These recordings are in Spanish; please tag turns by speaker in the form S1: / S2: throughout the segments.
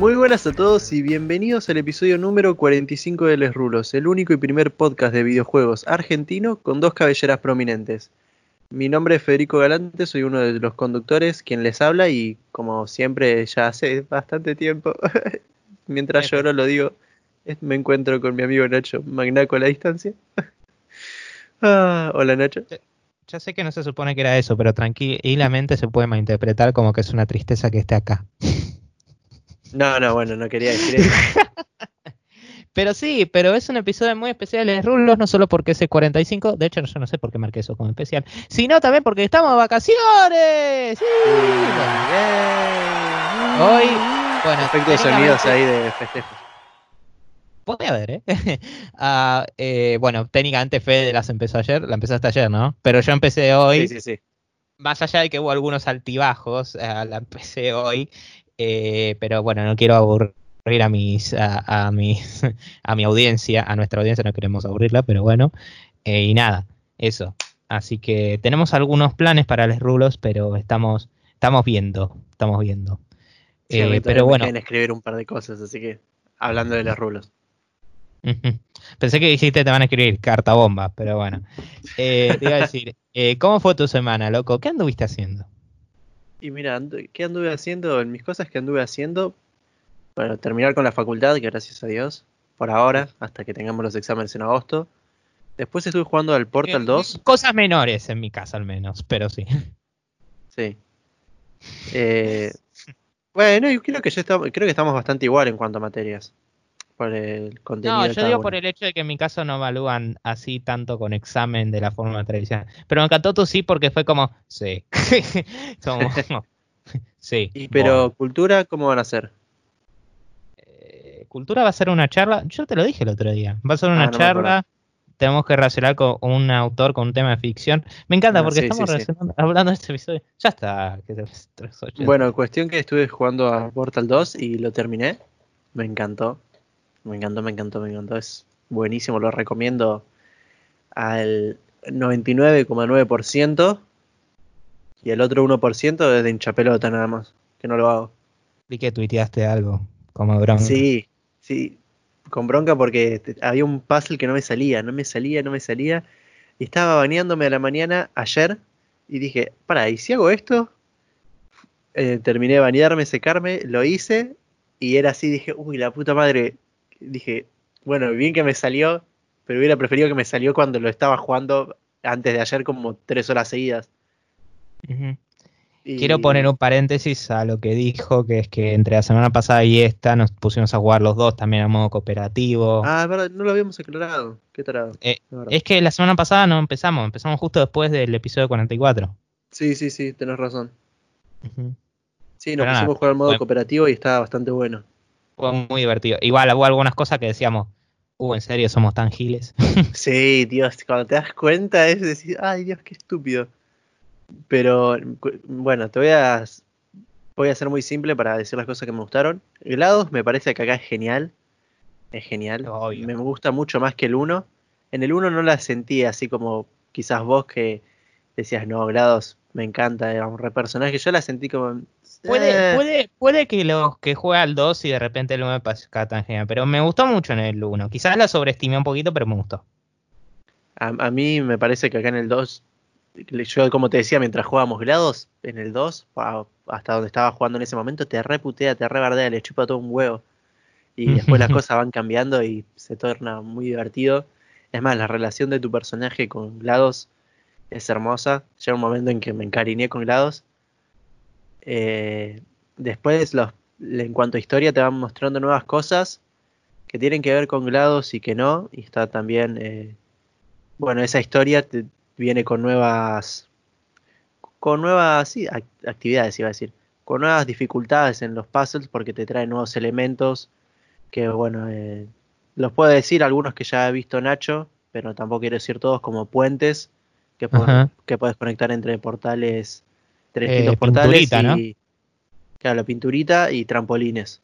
S1: Muy buenas a todos y bienvenidos al episodio número 45 de Les Rulos, el único y primer podcast de videojuegos argentino con dos cabelleras prominentes. Mi nombre es Federico Galante, soy uno de los conductores, quien les habla y como siempre ya hace bastante tiempo, mientras lloro lo digo, me encuentro con mi amigo Nacho Magnaco a la distancia. Ah, hola Nacho.
S2: Ya sé que no se supone que era eso, pero tranquilamente se puede malinterpretar como que es una tristeza que esté acá.
S1: No, no, bueno, no quería decir eso.
S2: pero sí, pero es un episodio muy especial de Rulos, no solo porque es el 45, de hecho yo no sé por qué marqué eso como especial, sino también porque estamos de vacaciones. Sí. Hoy, bueno,
S1: efectos de sonidos ahí de festejo.
S2: Puede haber, ¿eh? Ah, ¿eh? Bueno, técnicamente Fede las empezó ayer, la empezaste ayer, ¿no? Pero yo empecé hoy.
S1: Sí, sí, sí.
S2: Más allá de que hubo algunos altibajos, eh, la empecé hoy. Eh, pero bueno, no quiero aburrir a mis, a, mis, a mi audiencia, a nuestra audiencia, no queremos aburrirla, pero bueno. y nada, eso. Así que tenemos algunos planes para los rulos, pero estamos, estamos viendo, estamos viendo.
S1: pero bueno. escribir un par de cosas, así que hablando de los rulos.
S2: Pensé que dijiste te van a escribir carta bomba, pero bueno. Eh, te iba a decir, eh, ¿cómo fue tu semana, loco? ¿Qué anduviste haciendo?
S1: Y mira, ¿qué anduve haciendo? En mis cosas que anduve haciendo, bueno, terminar con la facultad, que gracias a Dios, por ahora, hasta que tengamos los exámenes en agosto. Después estuve jugando al Portal 2.
S2: Eh, cosas menores en mi casa al menos, pero sí.
S1: Sí. bueno, yo creo que ya estamos, creo que estamos bastante igual en cuanto a materias por el contenido.
S2: No, yo digo por el hecho de que en mi caso no evalúan así tanto con examen de la forma tradicional. Pero me encantó tú sí porque fue como, sí.
S1: sí. ¿Y pero cultura cómo van a ser?
S2: Eh, cultura va a ser una charla, yo te lo dije el otro día, va a ser una ah, charla. tenemos que relacionar con un autor con un tema de ficción. Me encanta ah, porque estamos hablando de este episodio. Ya está.
S1: Bueno, cuestión que estuve jugando a Portal 2 y lo terminé. Me encantó. Me encantó, me encantó, me encantó. Es buenísimo, lo recomiendo al 99,9% y el otro 1% es de hinchapelota nada más, que no lo hago.
S2: Vi que tuiteaste algo, como bronca.
S1: Sí, sí, con bronca porque había un puzzle que no me salía, no me salía, no me salía. Y estaba bañándome a la mañana ayer y dije, para, ¿y si hago esto? Eh, terminé de bañarme, secarme, lo hice y era así, dije, uy, la puta madre, dije, bueno, bien que me salió, pero hubiera preferido que me salió cuando lo estaba jugando antes de ayer como tres horas seguidas.
S2: Quiero poner un paréntesis a lo que dijo, que es que entre la semana pasada y esta nos pusimos a jugar los dos también a modo cooperativo.
S1: Ah, es verdad, no lo habíamos aclarado. Qué tarado.
S2: Eh, es que la semana pasada no empezamos, empezamos justo después del episodio 44.
S1: Sí, sí, sí, tenés razón. Sí, nos pusimos a jugar en modo cooperativo y estaba bastante bueno
S2: fue muy divertido. Igual hubo algunas cosas que decíamos, uh, en serio, somos tan giles.
S1: sí, Dios, cuando te das cuenta es decir, ay Dios, qué estúpido. Pero bueno, te voy a voy a ser muy simple para decir las cosas que me gustaron. GLaDOS me parece que acá es genial. Es genial. Me gusta mucho más que el 1. En el 1 no la sentí así como quizás vos que decías, no, GLaDOS me encanta, era un re personaje. Yo la sentí como,
S2: Puede, eh. puede, puede que los que juega al 2 y de repente el 1 me parezca tan genial, pero me gustó mucho en el 1. Quizás la sobreestimé un poquito, pero me gustó.
S1: A, mí me parece que acá en el 2, yo como te decía, mientras jugábamos grados, en el 2, hasta donde estaba jugando en ese momento, te reputea, te rebardea, le chupa todo un huevo. Y después las cosas van cambiando y se torna muy divertido. Es más, la relación de tu personaje con GLaDOS es hermosa. Llega un momento en que me encariñé con GLaDOS eh, después, los, en cuanto a historia, te van mostrando nuevas cosas que tienen que ver con GLaDOS y que no. Y está también, eh, bueno, esa historia viene con nuevas, con nuevas sí, actividades, iba a decir, con nuevas dificultades en los puzzles porque te trae nuevos elementos que, bueno, eh, los puedo decir algunos que ya he visto Nacho, pero tampoco quiero decir todos como puentes que, que puedes conectar entre portales tres eh, portales y, claro, la pinturita y trampolines.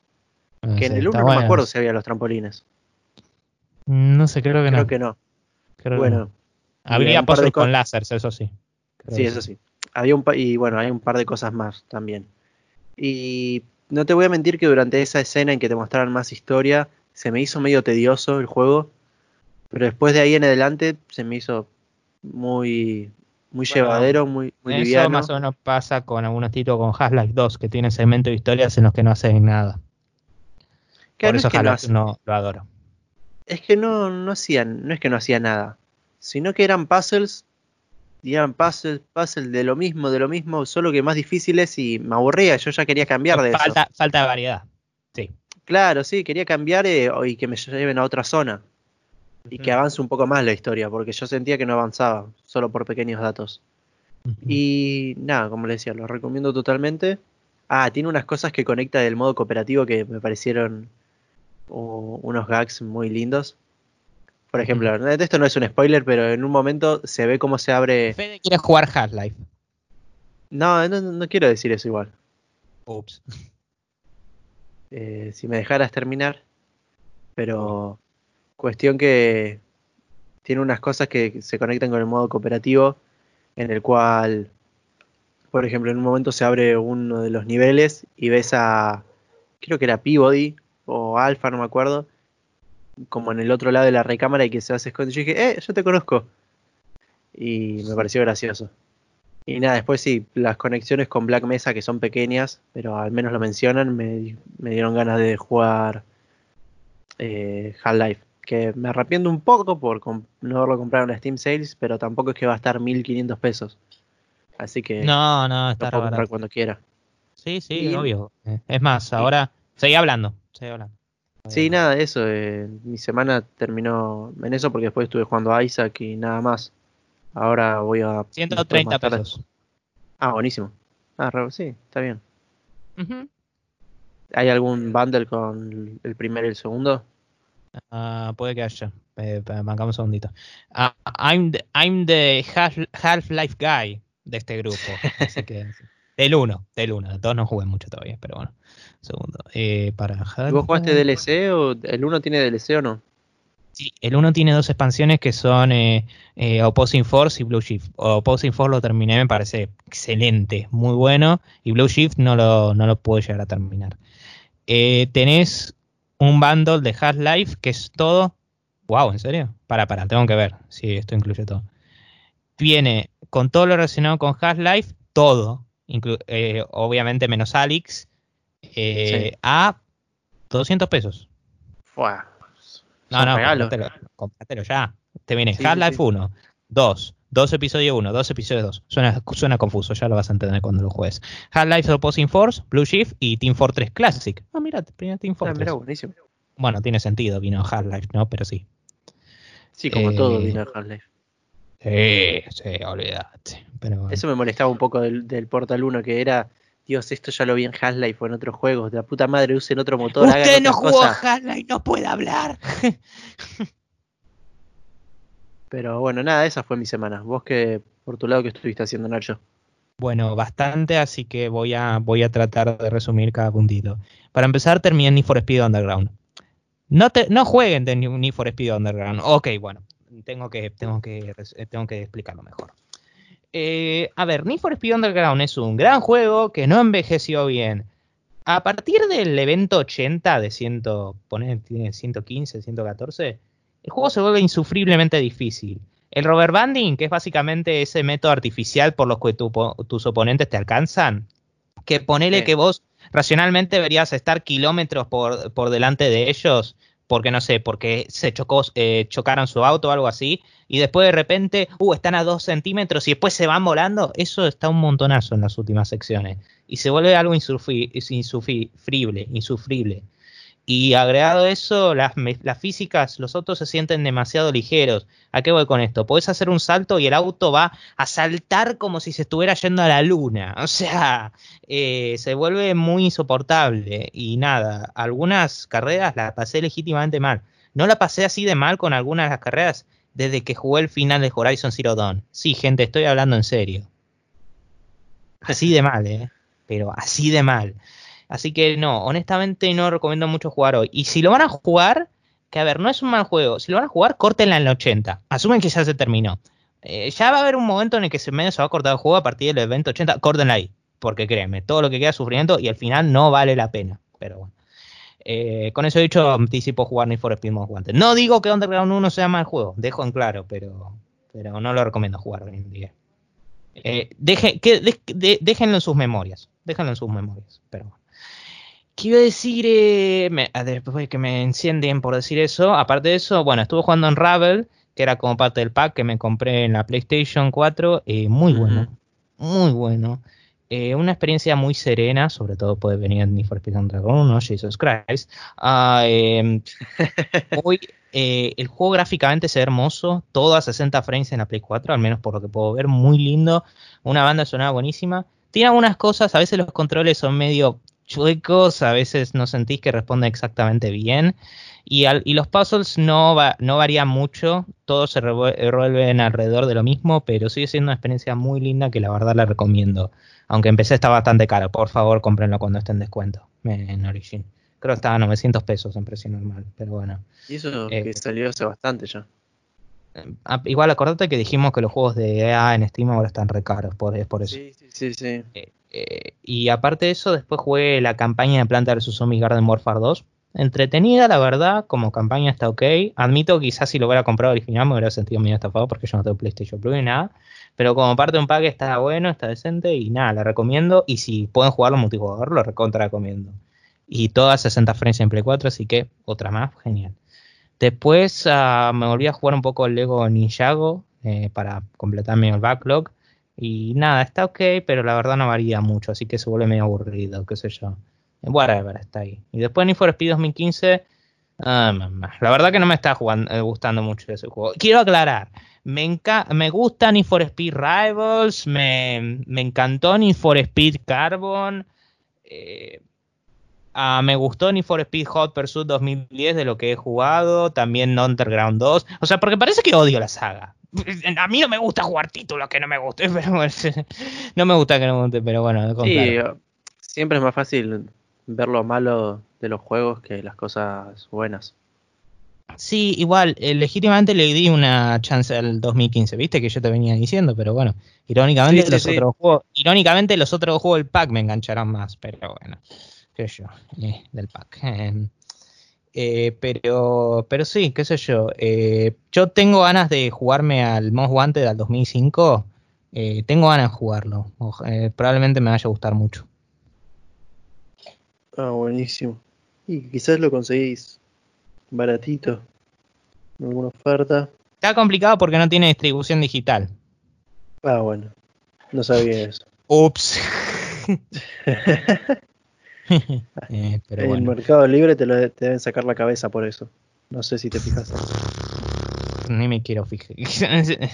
S1: Ah, que en el 1 no me acuerdo si había los trampolines.
S2: No sé, creo que
S1: no.
S2: Creo
S1: que no.
S2: bueno. Había puzzles con láseres, eso sí.
S1: sí, eso sí. Había un y bueno, hay un par de cosas más también. Y no te voy a mentir que durante esa escena en que te mostraran más historia, se me hizo medio tedioso el juego. Pero después de ahí en adelante se me hizo muy, muy
S2: Bueno,
S1: llevadero, muy, muy
S2: Eso
S1: liviano.
S2: más o menos pasa con algunos títulos con Half-Life 2, que tienen segmento de historias en los que no hacen nada.
S1: Claro,
S2: Por
S1: no
S2: eso
S1: es que no
S2: Half-Life
S1: hace-
S2: no lo adoro.
S1: Es que no, no hacían, no es que no hacía nada, sino que eran puzzles, y eran puzzles, puzzles de lo mismo, de lo mismo, solo que más difíciles y me aburría, yo ya quería cambiar de eso.
S2: falta, falta de variedad. Sí.
S1: Claro, sí, quería cambiar eh, y que me lleven a otra zona y que avance un poco más la historia, porque yo sentía que no avanzaba, solo por pequeños datos. Y nada, como le decía, lo recomiendo totalmente. Ah, tiene unas cosas que conecta del modo cooperativo que me parecieron unos gags muy lindos. Por ejemplo, esto no es un spoiler, pero en un momento se ve cómo se abre.
S2: Fede quiere jugar Half-Life.
S1: No, no, no quiero decir eso igual.
S2: Ups.
S1: Eh, si me dejaras terminar. Pero cuestión que tiene unas cosas que se conectan con el modo cooperativo, en el cual, por ejemplo, en un momento se abre uno de los niveles y ves a, creo que era Peabody o Alpha, no me acuerdo, como en el otro lado de la recámara y que se hace esconde. Yo dije, eh, yo te conozco. Y me pareció gracioso. Y nada, después sí, las conexiones con Black Mesa que son pequeñas, pero al menos lo mencionan, me, me dieron ganas de jugar eh, Half-Life. Que me arrepiento un poco por no haberlo comprado en la Steam Sales, pero tampoco es que va a estar 1500 pesos. Así que
S2: No, no,
S1: lo
S2: está
S1: puedo comprar cuando quiera.
S2: Sí, sí,
S1: Y-
S2: obvio. Eh, Es más, ahora. Seguí hablando. Seguí hablando.
S1: Sí, nada, eso. eh, mi semana terminó en eso porque después estuve jugando a Isaac y nada más. Ahora voy a. después
S2: 130
S1: más tarde-
S2: pesos.
S1: Ah, buenísimo. Ah, sí, está bien. ¿Hay algún bundle con el primero y el segundo?
S2: Ah, puede que haya. Eh, un segundito. Ah, I'm the, I'm the Half- Half-Life guy de este grupo. Así que. Del 1, del 1. De todos no jugué mucho todavía, pero bueno. Segundo. Eh, para
S1: ¿Y ¿Vos jugaste DLC o el uno tiene DLC o no?
S2: Sí, el 1 tiene dos expansiones que son eh, eh, Opposing Force y Blue Shift. Opposing Force lo terminé, me parece excelente, muy bueno. Y Blue Shift no lo, no lo puedo llegar a terminar. Eh, tenés un bundle de Half-Life que es todo. Wow, ¿en serio? Para, para, tengo que ver si esto incluye todo. Viene con todo lo relacionado con Half-Life, todo. eh, obviamente menos Alex. eh,
S1: Sí.
S2: A 200 pesos.
S1: Fuá,
S2: No, no, cómpratelo ya. Te viene
S1: Sí,
S2: Half-Life
S1: sí.
S2: 1, 2, 2 episodio 1, 2 episodio 2. Suena, suena confuso, ya lo vas a entender cuando lo juegues. Half-Life Opposing Force, Blue Shift y Team Fortress Classic. Ah, mira, primero Team
S1: Ah,
S2: Fortress.
S1: mirá, buenísimo.
S2: Bueno, tiene sentido, vino Half-Life, ¿no? Pero sí.
S1: Sí, como
S2: Eh,
S1: todo vino de Half-Life.
S2: Sí, sí, olvídate. Pero bueno.
S1: Eso me molestaba un poco del, del Portal 1, que era, Dios, esto ya lo vi en Half-Life o en otros juegos, de la puta madre, usen otro motor,
S2: Usted
S1: hagan
S2: no jugó a. Half-Life, no puede hablar.
S1: Pero bueno, nada, esa fue mi semana. Vos que, por tu lado, que estuviste haciendo, Nacho?
S2: Bueno, bastante, así que voy a, voy a tratar de resumir cada puntito. Para empezar, terminé Need for Speed Underground. No, te, no jueguen de Need for Speed Underground. Ok, bueno, tengo que, tengo que, tengo que explicarlo mejor. Eh, a ver, Need for Speed Underground es un gran juego que no envejeció bien. A partir del evento 80 de 100, poner, tiene 115, 114, el juego se vuelve insufriblemente difícil. El rubber banding, que es básicamente ese método artificial por los que tu tus oponentes te alcanzan, que ponele
S1: Sí.
S2: que vos racionalmente deberías estar kilómetros por, por delante de ellos, porque no sé, porque se chocó, eh, chocaron su auto o algo así, y después de repente, uh, están a dos centímetros y después se van volando, eso está un montonazo en las últimas secciones. Y se vuelve algo insufri- insufrible, insufrible. Y agregado eso, las, las físicas, los autos se sienten demasiado ligeros. ¿A qué voy con esto? Podés hacer un salto y el auto va a saltar como si se estuviera yendo a la luna. O sea, eh, se vuelve muy insoportable. Y nada, algunas carreras las pasé legítimamente mal. No la pasé así de mal con algunas de las carreras desde que jugué el final de Horizon Zero Dawn. Sí, gente, estoy hablando en serio. Así de mal, ¿eh? Pero así de mal. Así que no, honestamente no recomiendo mucho jugar hoy. Y si lo van a jugar, que a ver, no es un mal juego. Si lo van a jugar, córtenla en el 80. Asumen que ya se terminó. Eh, ya va a haber un momento en el que se medio se va a cortar el juego a partir del evento 80. Córtenla ahí. porque créeme, todo lo que queda es sufrimiento y al final no vale la pena. Pero bueno. Eh, con eso dicho, anticipo jugar Need for Speed Most. No digo que Underground 1 sea mal juego, dejo en claro, pero, pero no lo recomiendo jugar hoy en día. Eh, que, déjenlo en sus memorias. Déjenlo en sus memorias. Pero ¿Qué a decir? Eh, después que me encienden por decir eso. Aparte de eso, bueno, estuve jugando en Ravel, que era como parte del pack que me compré en la PlayStation 4. Eh, muy bueno. Muy bueno. Eh, una experiencia muy serena, sobre todo puede venir en Need for Speed Underground 1, Jesus Christ. Ah, em, eh, el juego gráficamente se ve hermoso, todo a 60 frames en la Play 4, al menos por lo que puedo ver, muy lindo. Una banda sonora buenísima. Tiene algunas cosas, a veces los controles son medio chuecos, a veces no sentís que responde exactamente bien. Y, y los puzzles no, no varían mucho, todos se revuelven alrededor de lo mismo, pero sigue siendo una experiencia muy linda que la verdad la recomiendo. Aunque empecé está bastante caro, por favor cómprenlo cuando esté en descuento en Origin. Creo que estaba a 900 pesos en precio normal, pero bueno.
S1: Y eso eh, que salió hace bastante ya.
S2: Eh, ah, igual acordate que dijimos que los juegos de EA en Steam ahora están re caros, por, por eso.
S1: Sí, sí, sí.
S2: Eh, y aparte de eso, después jugué la campaña de Planta vs Zombie Garden Warfare 2 entretenida, la verdad, como campaña está ok. Admito quizás si lo hubiera comprado original me hubiera sentido medio estafado porque yo no tengo PlayStation Plus ni nada. Pero como parte de un pack está bueno, está decente y nada, la recomiendo. Y si pueden jugarlo multijugador, lo recontra recomiendo. Y todas 60 frames en Play 4, así que otra más, genial. Después uh, me volví a jugar un poco el Lego Ninjago eh, para completarme el backlog. Y nada, está ok, pero la verdad no varía mucho, así que se vuelve medio aburrido, qué sé yo. Whatever, está ahí. Y después Need for Speed 2015, ah, la verdad que no me está jugando, eh, gustando mucho ese juego. Quiero aclarar, me, me gusta Need for Speed Rivals, me, encantó Need for Speed Carbon, eh, ah, me gustó Need for Speed Hot Pursuit 2010 de lo que he jugado, también Underground 2, o sea, porque parece que odio la saga. A mí no me gusta jugar títulos que no me gusten, pero no me gusta que no me guste, pero bueno.
S1: Sí, siempre es más fácil ver lo malo de los juegos que las cosas buenas.
S2: Sí, igual, eh, legítimamente le di una chance al 2015, viste que yo te venía diciendo, pero bueno, irónicamente los otros juegos, irónicamente los otros juegos del pack me engancharán más, pero bueno, qué sé yo, eh, del pack. Em, eh, pero, pero sí, qué sé yo. yo tengo ganas de jugarme al Most Wanted del 2005. tengo ganas de jugarlo. probablemente me vaya a gustar mucho.
S1: Ah, buenísimo. Y quizás lo conseguís baratito. alguna oferta.
S2: Está complicado porque no tiene distribución digital.
S1: Ah, bueno. No sabía eso.
S2: Ups.
S1: eh, en el Mercado Libre te, lo, deben sacar la cabeza por eso. No sé si te fijas.
S2: Ni me quiero fijar.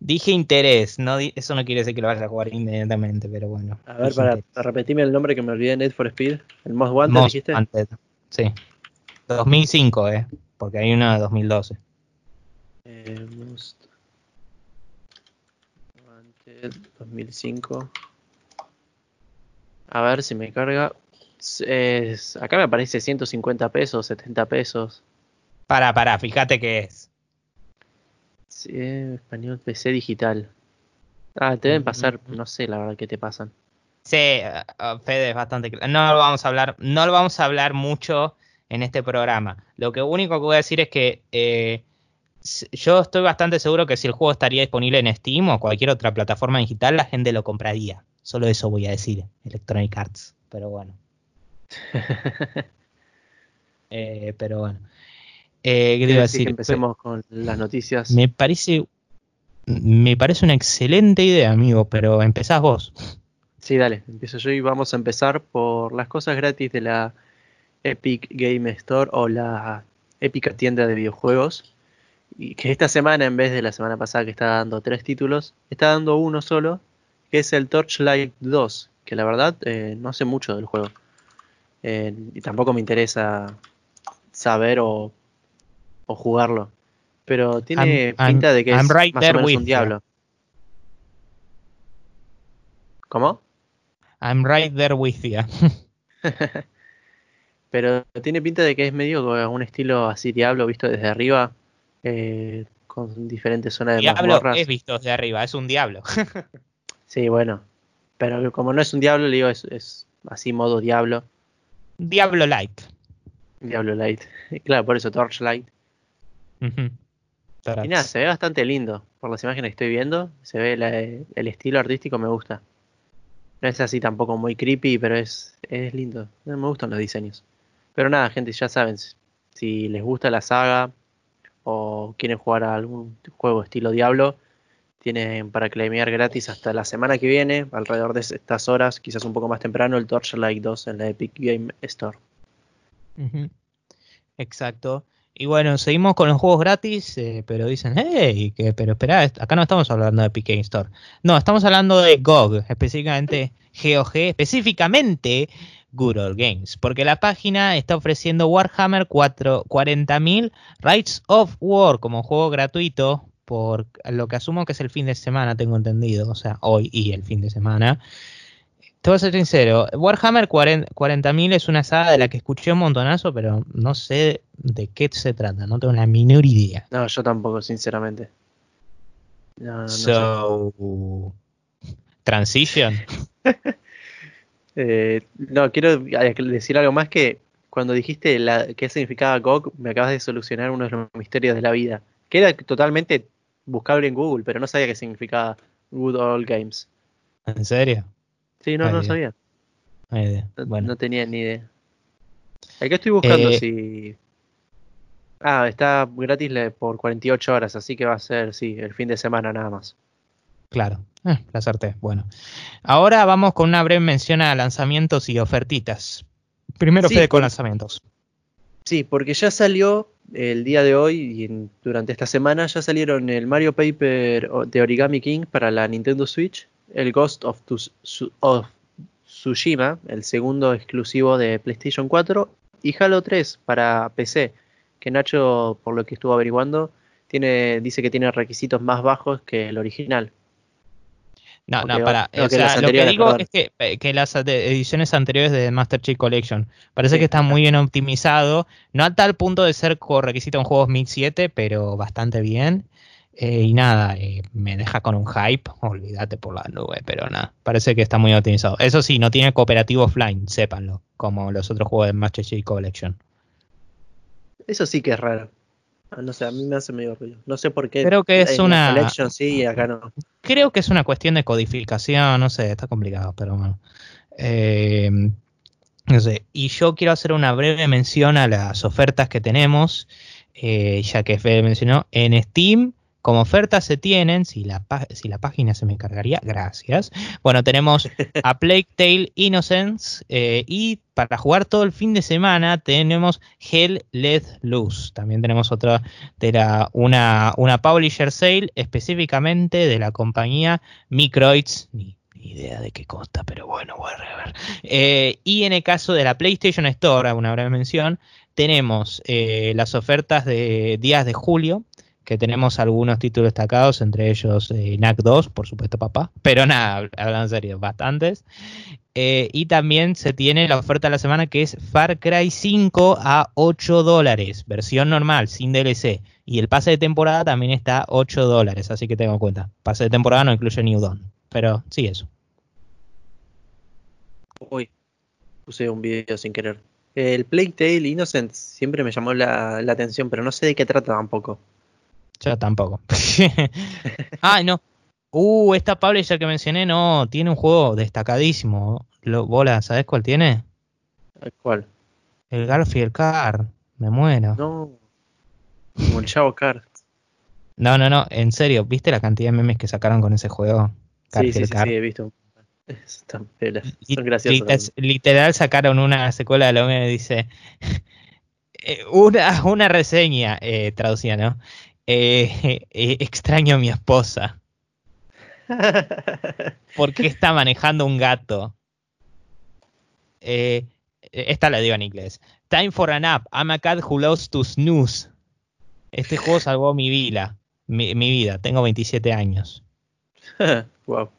S2: Dije interés, no eso no quiere decir que lo vayas a jugar inmediatamente, pero bueno.
S1: A ver, para, repetirme el nombre que me olvidé, Need for Speed. ¿El Most Wanted dijiste?
S2: Wanted. Sí. 2005, eh, porque hay una de 2012.
S1: Eh, Most Wanted 2005. A ver si me carga. Es, acá me aparece 150 pesos, 70 pesos.
S2: Para, para, fíjate que es.
S1: Sí, español PC digital. Ah, te deben pasar, no sé la verdad que te pasan.
S2: Sí, Fede es bastante No lo vamos a hablar, no lo vamos a hablar mucho en este programa. Lo que único que voy a decir es que eh, yo estoy bastante seguro que si el juego estaría disponible en Steam o cualquier otra plataforma digital, la gente lo compraría. Solo eso voy a decir, Electronic Arts. Pero bueno. Eh, pero bueno.
S1: Eh, ¿Qué decir? empecemos con las noticias.
S2: Me parece, me parece una excelente idea, amigo, pero empezás vos.
S1: Sí, dale, empiezo yo y vamos a empezar por las cosas gratis de la Epic Game Store o la épica tienda de videojuegos. Y que esta semana, en vez de la semana pasada que estaba dando tres títulos, está dando uno solo, que es el Torchlight 2, que la verdad eh, no sé mucho del juego. Eh, y tampoco me interesa saber o, jugarlo. Pero tiene pinta de que es más o menos un diablo. ¿Cómo?
S2: I'm right there with you.
S1: Pero tiene pinta de que es medio un estilo así diablo visto desde arriba, eh, con diferentes zonas de
S2: Diablo es visto desde arriba, es un diablo.
S1: sí, bueno. Pero como no es un Diablo, le digo, es, es así modo Diablo.
S2: Diablo Light.
S1: Diablo Light. Claro, por eso Torchlight.
S2: Ujú.
S1: Y nada, se ve bastante lindo. Por las imágenes que estoy viendo, se ve la- el estilo artístico, me gusta. No es así tampoco muy creepy, pero es, es lindo. Me gustan los diseños. Pero nada, gente, ya saben, si les gusta la saga o quieren jugar a algún juego estilo Diablo, tienen para claimear gratis hasta la semana que viene, alrededor de estas horas, quizás un poco más temprano, el Torchlight 2 en la Epic Game Store.
S2: Exacto. Y bueno, seguimos con los juegos gratis, eh, pero dicen, hey, que, pero espera, acá no estamos hablando de Epic Game Store. No, estamos hablando de GOG, específicamente GOG, específicamente Good Old Games, porque la página está ofreciendo Warhammer 4 40.000 Rights of War como juego gratuito por lo que asumo que es el fin de semana, tengo entendido, o sea, hoy y el fin de semana. Te voy a ser sincero, Warhammer 40 40.000 es una saga de la que escuché un montonazo, pero no sé de qué se trata, no tengo la menor idea.
S1: No, yo tampoco, sinceramente. No, no, no sé.
S2: So, Transition.
S1: Eh, no, quiero decir algo más que cuando dijiste la, qué significaba GOG, me acabas de solucionar uno de los misterios de la vida. Que era totalmente buscable en Google, pero no sabía qué significaba Good Old Games.
S2: ¿En serio?
S1: Sí, no,
S2: Ay,
S1: no sabía.
S2: No hay idea.
S1: No,
S2: Bueno,
S1: no tenía ni idea. Acá estoy buscando
S2: Eh,
S1: si... Ah, está gratis por 48 horas, así que va a ser, sí, el fin de semana nada más.
S2: claro. Eh, la acerté. Bueno. Ahora vamos con una breve mención a lanzamientos y ofertitas. Primero
S1: Sí,
S2: Fede con lanzamientos.
S1: Sí, porque ya salió el día de hoy y durante esta semana ya salieron el Mario Paper de Origami King para la Nintendo Switch, el Ghost of Tsushima, el segundo exclusivo de PlayStation 4, y Halo 3 para PC, que Nacho, por lo que estuvo averiguando, tiene, dice que tiene requisitos más bajos que el original.
S2: No, no, para.
S1: no,
S2: o
S1: que
S2: sea, lo que digo
S1: perdón.
S2: es que, eh, que las ediciones anteriores de Master Chief Collection parece
S1: Sí,
S2: que está
S1: ajá.
S2: muy bien optimizado. No a tal punto de ser con requisito en juegos 1007, pero bastante bien. Eh, y nada, eh, me deja con un hype. Olvídate por la nube, pero nada. Parece que está muy optimizado. Eso sí, no tiene cooperativo offline, sépanlo. Como los otros juegos de Master Chief Collection.
S1: Eso sí que es raro. Ah, No sé, a mí me hace medio ruido. No sé por qué.
S2: Creo que es
S1: en
S2: una-
S1: Collection sí y acá no.
S2: Creo que es una cuestión de codificación, no sé, está complicado, pero bueno. Eh, no sé, y yo quiero hacer una breve mención a las ofertas que tenemos, eh, ya que Fede mencionó, en Steam, como ofertas se tienen, si la, si la página se me cargaría, gracias. Bueno, tenemos a Plague Tale Innocence eh, y para jugar todo el fin de semana tenemos Hell Let Loose. También tenemos otra de la, una, una publisher sale específicamente de la compañía Microids. Idea de qué consta, pero bueno, whatever. Eh, y en el caso de la PlayStation Store, una breve mención, tenemos eh, las ofertas de días de julio, que tenemos algunos títulos destacados, entre ellos eh, NAC 2, por supuesto, papá. Pero nada, hablando en serio, bastantes. Eh, y también se tiene la oferta de la semana que es Far Cry 5 a 8 dólares, versión normal, sin DLC. Y el pase de temporada también está a 8 dólares, así que tengo en cuenta. Pase de temporada no incluye New Dawn. Pero sí, eso.
S1: Uy, puse un video sin querer. El Plague Innocent siempre me llamó la, la atención, pero no sé de qué trata tampoco.
S2: Yo tampoco. ah, no. Uh, esta publisher que mencioné, no, tiene un juego destacadísimo. Lo, bola, ¿sabes cuál tiene?
S1: ¿Cuál?
S2: El Garfield Car. Me muero.
S1: No. Como el Chavo Card.
S2: No, no, no, en serio, ¿viste la cantidad de memes que sacaron con ese juego?
S1: Sí, sí, sí,
S2: Car.
S1: sí, he visto. Están pelas. Son graciosos.
S2: liter- literal sacaron una secuela de lo que dice eh, una, una reseña eh, traducida, ¿no? Eh, eh, extraño a mi esposa. ¿Por qué está manejando un gato? Eh, esta la digo en inglés. Time for a nap. I'm a cat who loves to snooze. Este juego salvó mi vida. Mi, mi vida. Tengo 27 años.
S1: wow.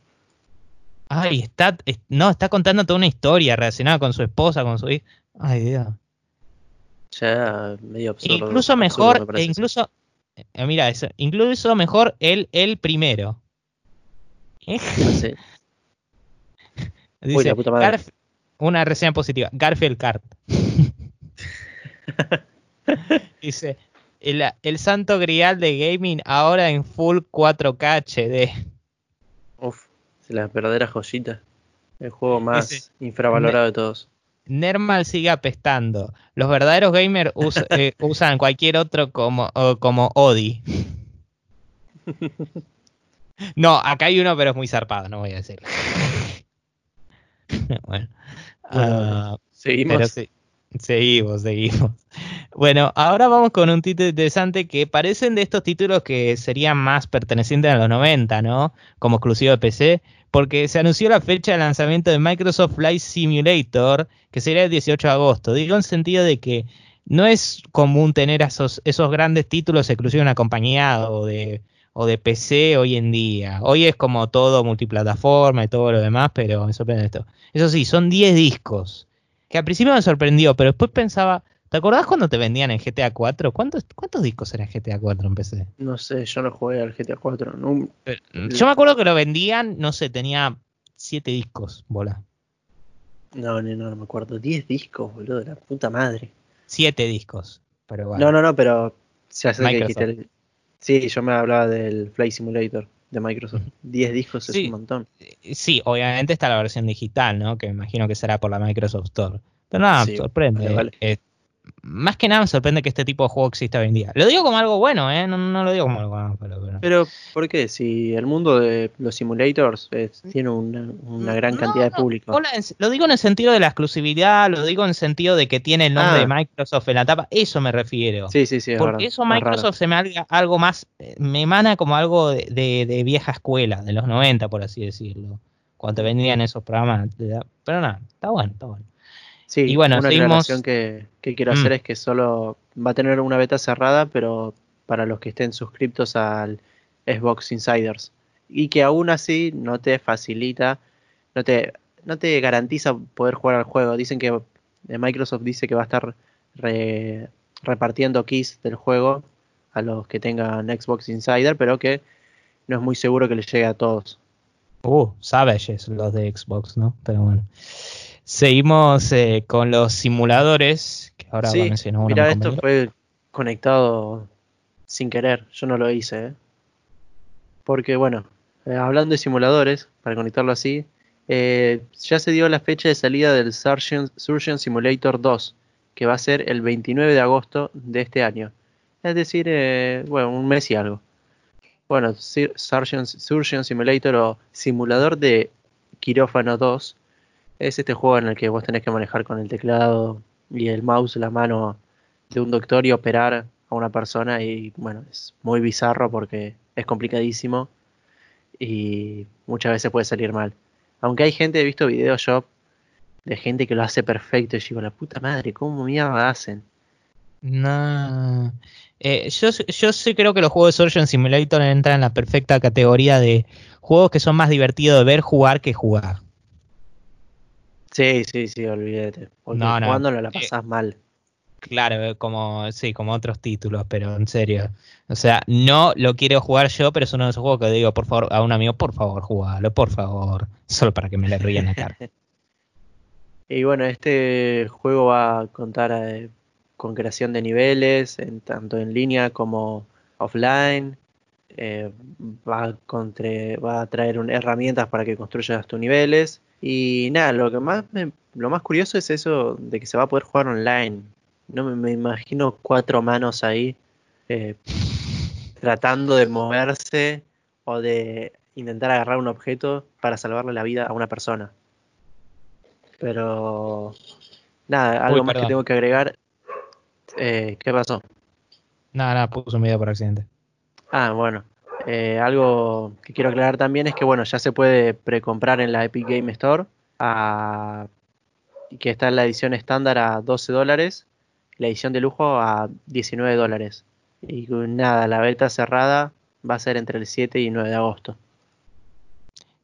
S2: Ay, está, es- no, está contando toda una historia relacionada con su esposa, con su hijo. Ay, Dios.
S1: Ya medio absurdo.
S2: incluso
S1: absurdo
S2: mejor,
S1: me
S2: e incluso, mira eso, incluso mejor el, el primero. Eh.
S1: No sé. Uy,
S2: Dice,
S1: la puta madre.
S2: Garf- una reseña positiva. Garfield Kart. Dice, el, el santo grial de gaming ahora en full 4K HD.
S1: Uf, es la verdadera joyita. El juego más
S2: Dice,
S1: infravalorado de todos.
S2: Nermal sigue apestando. Los verdaderos gamers us- eh, usan cualquier otro como, o como Odi. No, acá hay uno, pero es muy zarpado, no voy a decirlo. bueno. ah,
S1: Seguimos.
S2: Pero seguimos, seguimos. Bueno, ahora vamos con un título interesante que parecen de estos títulos que serían más pertenecientes a los 90, ¿no? Como exclusivo de PC, porque se anunció la fecha de lanzamiento de Microsoft Flight Simulator, que sería el 18 de agosto. Digo en sentido de que no es común tener esos, esos grandes títulos exclusivos de una compañía o de, o de PC hoy en día. Hoy es como todo multiplataforma y todo lo demás, pero me sorprende esto. Eso sí, son 10 discos que al principio me sorprendió, pero después pensaba, ¿te acordás cuando te vendían en GTA 4? ¿Cuántos, cuántos discos eran GTA 4 en PC?
S1: No sé, yo no jugué al GTA 4. No,
S2: Yo me acuerdo que lo vendían, no sé, tenía 7 discos, bola.
S1: no, no, no me acuerdo. 10 discos, boludo, de la puta madre.
S2: 7 discos. Pero bueno.
S1: No, no, no, pero se hace que
S2: Microsoft.
S1: dijiste el- Sí, yo me hablaba del Flight Simulator de Microsoft. 10 discos es un montón.
S2: Sí, obviamente está la versión digital, ¿no? Que me imagino que será por la Microsoft Store. Pero nada,
S1: Sí,
S2: sorprende.
S1: vale, vale.
S2: Eh, más que nada me sorprende que este tipo de juego exista hoy en día. Lo digo como algo bueno, ¿eh? No, no lo digo como algo malo, pero, pero-
S1: Pero, ¿por qué? Si el mundo de los simulators es- tiene una, una gran
S2: No,
S1: cantidad de público.
S2: lo digo en el sentido de la exclusividad, lo digo en el sentido de que tiene el nombre
S1: Ah.
S2: de Microsoft en la tapa, eso me refiero.
S1: Sí, sí, sí. es
S2: Porque
S1: verdad,
S2: eso
S1: es.
S2: Microsoft se me haga algo más, eh, me emana como algo de, de- de vieja escuela, de los 90, por así decirlo. Cuando vendían esos programas. de edad. Pero nada, está bueno, está bueno.
S1: Sí,
S2: Y bueno,
S1: una
S2: seguimos-
S1: aclaración que, que quiero hacer
S2: Mm.
S1: es que solo va a tener una beta cerrada, pero para los que estén suscriptos al Xbox Insiders. Y que aún así no te facilita, no te, no te garantiza poder jugar al juego. Dicen que eh, Microsoft dice que va a estar re- repartiendo keys del juego a los que tengan Xbox Insider, pero que no es muy seguro que les llegue a todos.
S2: Uh, Savages, los de Xbox, ¿no? Pero bueno. Seguimos eh, con los simuladores, que ahora
S1: Sí, mira,
S2: mi
S1: esto fue conectado sin querer, yo no lo hice, ¿eh? Porque bueno, eh, hablando de simuladores, para conectarlo así, ya se dio la fecha de salida del Surgeon, Surgeon Simulator 2, que va a ser el 29 de agosto de este año. Es decir, bueno, un mes y algo. Bueno, Surgeon, Surgeon Simulator o Simulador de Quirófano 2 es este juego en el que vos tenés que manejar con el teclado y el mouse la mano de un doctor y operar a una persona y bueno, es muy bizarro porque es complicadísimo y muchas veces puede salir mal. Aunque hay gente, he visto videos yo de gente que lo hace perfecto y digo, la puta madre, ¿cómo mierda hacen?
S2: No. Eh, yo, yo sí creo que los juegos de Surgeon Simulator entran en la perfecta categoría de juegos que son más divertidos de ver jugar que jugar.
S1: Sí, sí, sí, olvídate. Porque
S2: No, no.
S1: jugándolo la
S2: Eh,
S1: pasás mal.
S2: Claro, eh, como sí, como otros títulos, pero en serio. O sea, no lo quiero jugar yo, pero es uno de esos juegos que digo, por favor, a un amigo, por favor, jugalo, por favor. Solo para que me le rían la cara.
S1: Y bueno, este juego va a contar eh, con creación de niveles, en, tanto en línea como offline. Eh, va, a contre- va a traer un- herramientas para que construyas tus niveles. Y nada, lo que más me- lo más curioso es eso de que se va a poder jugar online. No me, me imagino cuatro manos ahí eh, tratando de moverse o de intentar agarrar un objeto para salvarle la vida a una persona. Pero nada, algo
S2: Uy,
S1: más que tengo que agregar. Eh, ¿qué pasó?
S2: Nada, nada, puso un video por accidente.
S1: Ah, bueno. Eh, algo que quiero aclarar también es que bueno, ya se puede precomprar en la Epic Game Store a, que está en la edición estándar a 12 dólares, la edición de lujo a 19 dólares. Y nada, la beta cerrada va a ser entre el 7 y 9 de agosto.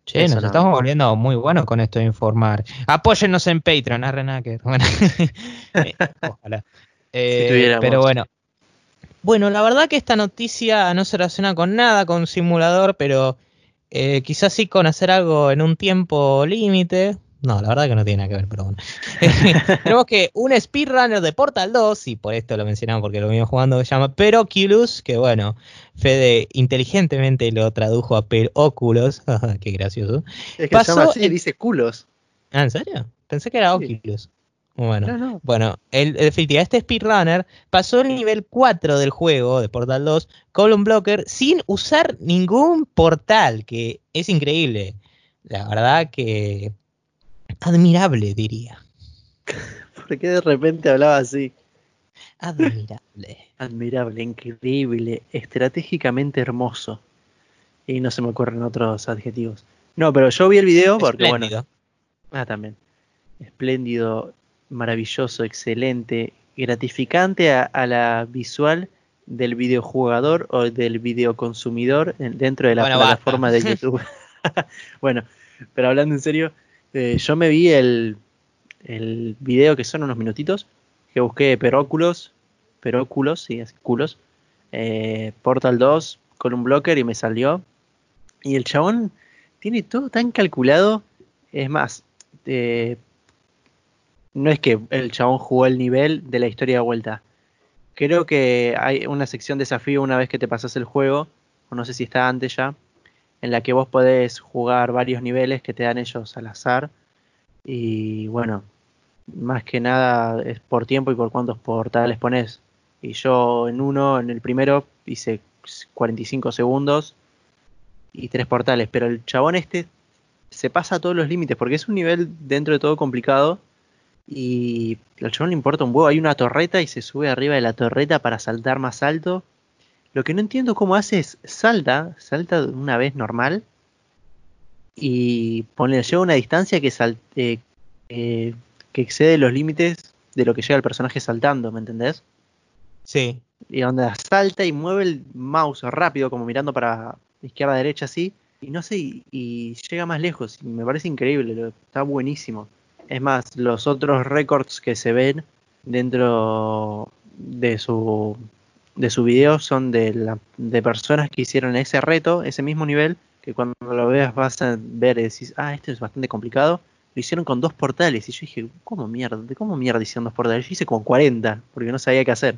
S2: Che,
S1: Eso
S2: nos estamos volviendo muy buenos con esto de informar. Apóyennos en Patreon, nada que- Bueno, ojalá. Eh, pero bueno. Bueno, la verdad que esta noticia no se relaciona con nada con simulador, pero eh, quizás sí con hacer algo en un tiempo límite. No, la verdad que no tiene nada que ver, pero bueno. Tenemos que un speedrunner de Portal 2, y por esto lo mencionamos porque lo vimos jugando, se llama Peroculus, que bueno, Fede inteligentemente lo tradujo a Peroculus, qué gracioso.
S1: Es que se llama así, dice culos.
S2: Ah, ¿en serio? Pensé que era Oculus. Bueno, bueno el, este speedrunner pasó el nivel 4 del juego de Portal 2 Column Blocker sin usar ningún portal, que es increíble. La verdad que admirable, diría.
S1: ¿Por qué de repente hablaba así?
S2: Admirable.
S1: Admirable, increíble, estratégicamente hermoso. Y no se me ocurren otros adjetivos. No, pero yo vi el video porque, bueno. Ah, también. Espléndido, maravilloso, excelente, gratificante a, la visual del videojugador o del videoconsumidor dentro de la plataforma de YouTube. bueno, pero hablando en serio, eh, yo me vi el, el video que son unos minutitos, que busqué Peróculos, Peróculos, sí, así, culos, eh, Portal 2, con un blocker y me salió. Y el chabón tiene todo tan calculado, es más, eh, no es que el chabón jugó el nivel de la historia de vuelta. Creo que hay una sección de desafío una vez que te pasas el juego, o no sé si está antes ya, en la que vos podés jugar varios niveles que te dan ellos al azar. Y bueno, más que nada es por tiempo y por cuántos portales pones. Y yo en uno, en el primero, hice 45 segundos y tres portales. Pero el chabón este se pasa a todos los límites porque es un nivel dentro de todo complicado y al chabón le importa un huevo. Hay una torreta y se sube arriba de la torreta para saltar más alto. Lo que no entiendo cómo hace es salta, salta una vez normal y pone, llega a una distancia que, salte, eh, que excede los límites de lo que llega el personaje saltando, ¿me entendés?
S2: Sí.
S1: Y donde salta y mueve el mouse rápido, como mirando para izquierda derecha así, y no sé, y, y llega más lejos. Y me parece increíble, está buenísimo. Es más, los otros récords que se ven dentro de su de su video son de, la, de personas que hicieron ese reto, ese mismo nivel, que cuando lo veas vas a ver y decís, ah, esto es bastante complicado. Lo hicieron con dos portales. Y yo dije, ¿cómo mierda? ¿Cómo mierda hicieron dos portales? Yo hice como 40, porque no sabía qué hacer.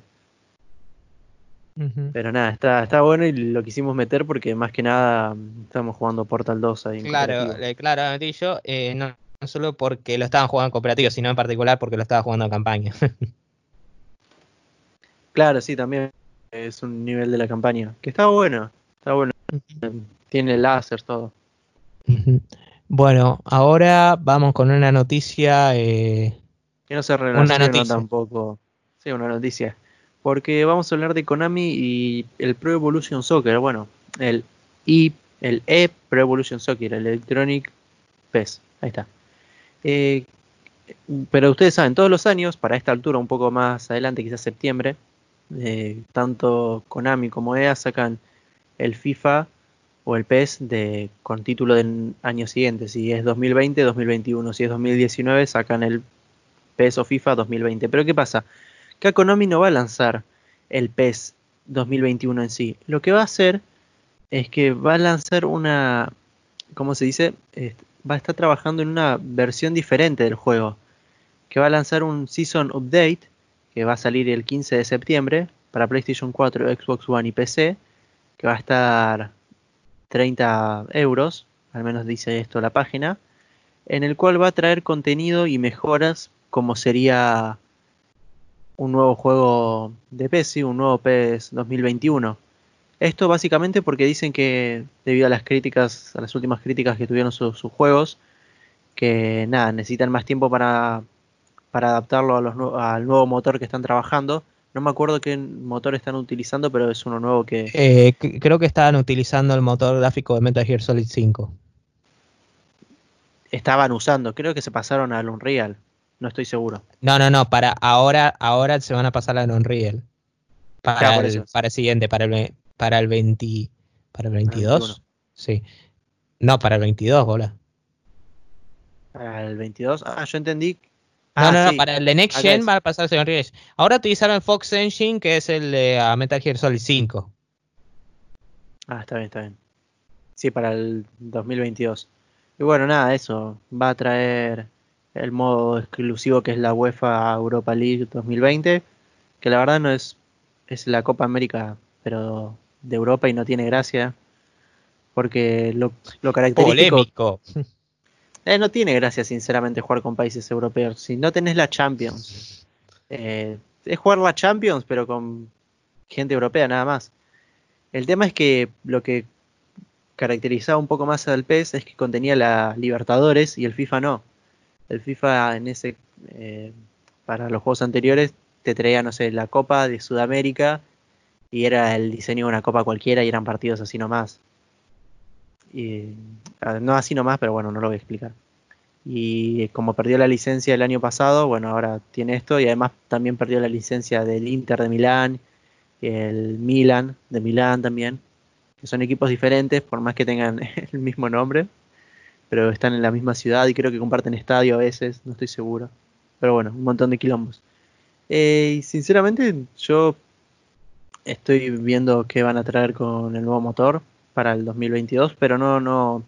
S1: Pero nada, está, está bueno y lo quisimos meter porque más que nada estamos jugando Portal 2 ahí.
S2: claro, claro, yo, eh, no, no solo porque lo estaban jugando en cooperativo, sino en particular porque lo estaba jugando en campaña.
S1: claro, sí, también es un nivel de la campaña. Que está bueno, está bueno. Tiene láser, todo.
S2: Bueno, ahora vamos con una noticia. Eh,
S1: que no se relaciona tampoco. Sí, una noticia. Porque vamos a hablar de Konami y el Pro Evolution Soccer. Bueno, el I, el E Pro Evolution Soccer, el Electronic PES. Ahí está. Eh, pero ustedes saben, todos los años, para esta altura, un poco más adelante, quizás septiembre, eh, tanto Konami como EA sacan el FIFA o el PES de, con título del año siguiente. Si es 2020, 2021. Si es 2019, sacan el PES o FIFA 2020. Pero ¿qué pasa? Que Konami no va a lanzar el PES 2021 en sí. Lo que va a hacer es que va a lanzar una, ¿cómo se dice? Va a estar trabajando en una versión diferente del juego, que va a lanzar un Season Update, que va a salir el 15 de septiembre para PlayStation 4, Xbox One y PC, que va a estar 30 euros, al menos dice esto la página, en el cual va a traer contenido y mejoras como sería un nuevo juego de PC, un nuevo PES 2021 esto básicamente porque dicen que debido a las críticas, a las últimas críticas que tuvieron sus, juegos, que nada, necesitan más tiempo para, para adaptarlo a los, al nuevo motor que están trabajando. No me acuerdo qué motor están utilizando, pero es uno nuevo que...
S2: Eh, creo que estaban utilizando el motor gráfico de Metal Gear Solid 5.
S1: Estaban usando, creo que se pasaron al Unreal, no estoy seguro.
S2: No, no, no, para ahora, ahora se van a pasar al Unreal. Para, el, para el siguiente, para el, para el 20. ¿Para el 22? sí. No, para el 22, bola.
S1: ¿Para el 22? Ah, yo entendí.
S2: no, ah, no, no, para el de Next Gen va a pasar el señor Reyes. Ahora utilizaron Fox Engine, que es el de Metal Gear Solid 5.
S1: Ah, está bien, está bien. Sí, para el 2022. Y bueno, nada, eso va a traer el modo exclusivo que es la UEFA Europa League 2020, que la verdad no es, es la Copa América, pero de Europa y no tiene gracia, porque lo, lo característico...
S2: Polémico.
S1: Eh, no tiene gracia, sinceramente, jugar con países europeos. Si no tenés la Champions, eh, es jugar la Champions, pero con gente europea nada más. El tema es que lo que caracterizaba un poco más al PES es que contenía la Libertadores y el FIFA no. El FIFA en ese eh, para los juegos anteriores te traía, no sé, la Copa de Sudamérica y era el diseño de una copa cualquiera y eran partidos así nomás. Y, ah, no así nomás, pero bueno, no lo voy a explicar. Y como perdió la licencia el año pasado, bueno, ahora tiene esto y además también perdió la licencia del Inter de Milán, el Milan de Milán también, que son equipos diferentes, por más que tengan el mismo nombre, pero están en la misma ciudad y creo que comparten estadio a veces, no estoy seguro. Pero bueno, un montón de quilombos. Eh, y sinceramente yo estoy viendo qué van a traer con el nuevo motor para el 2022, pero no, no,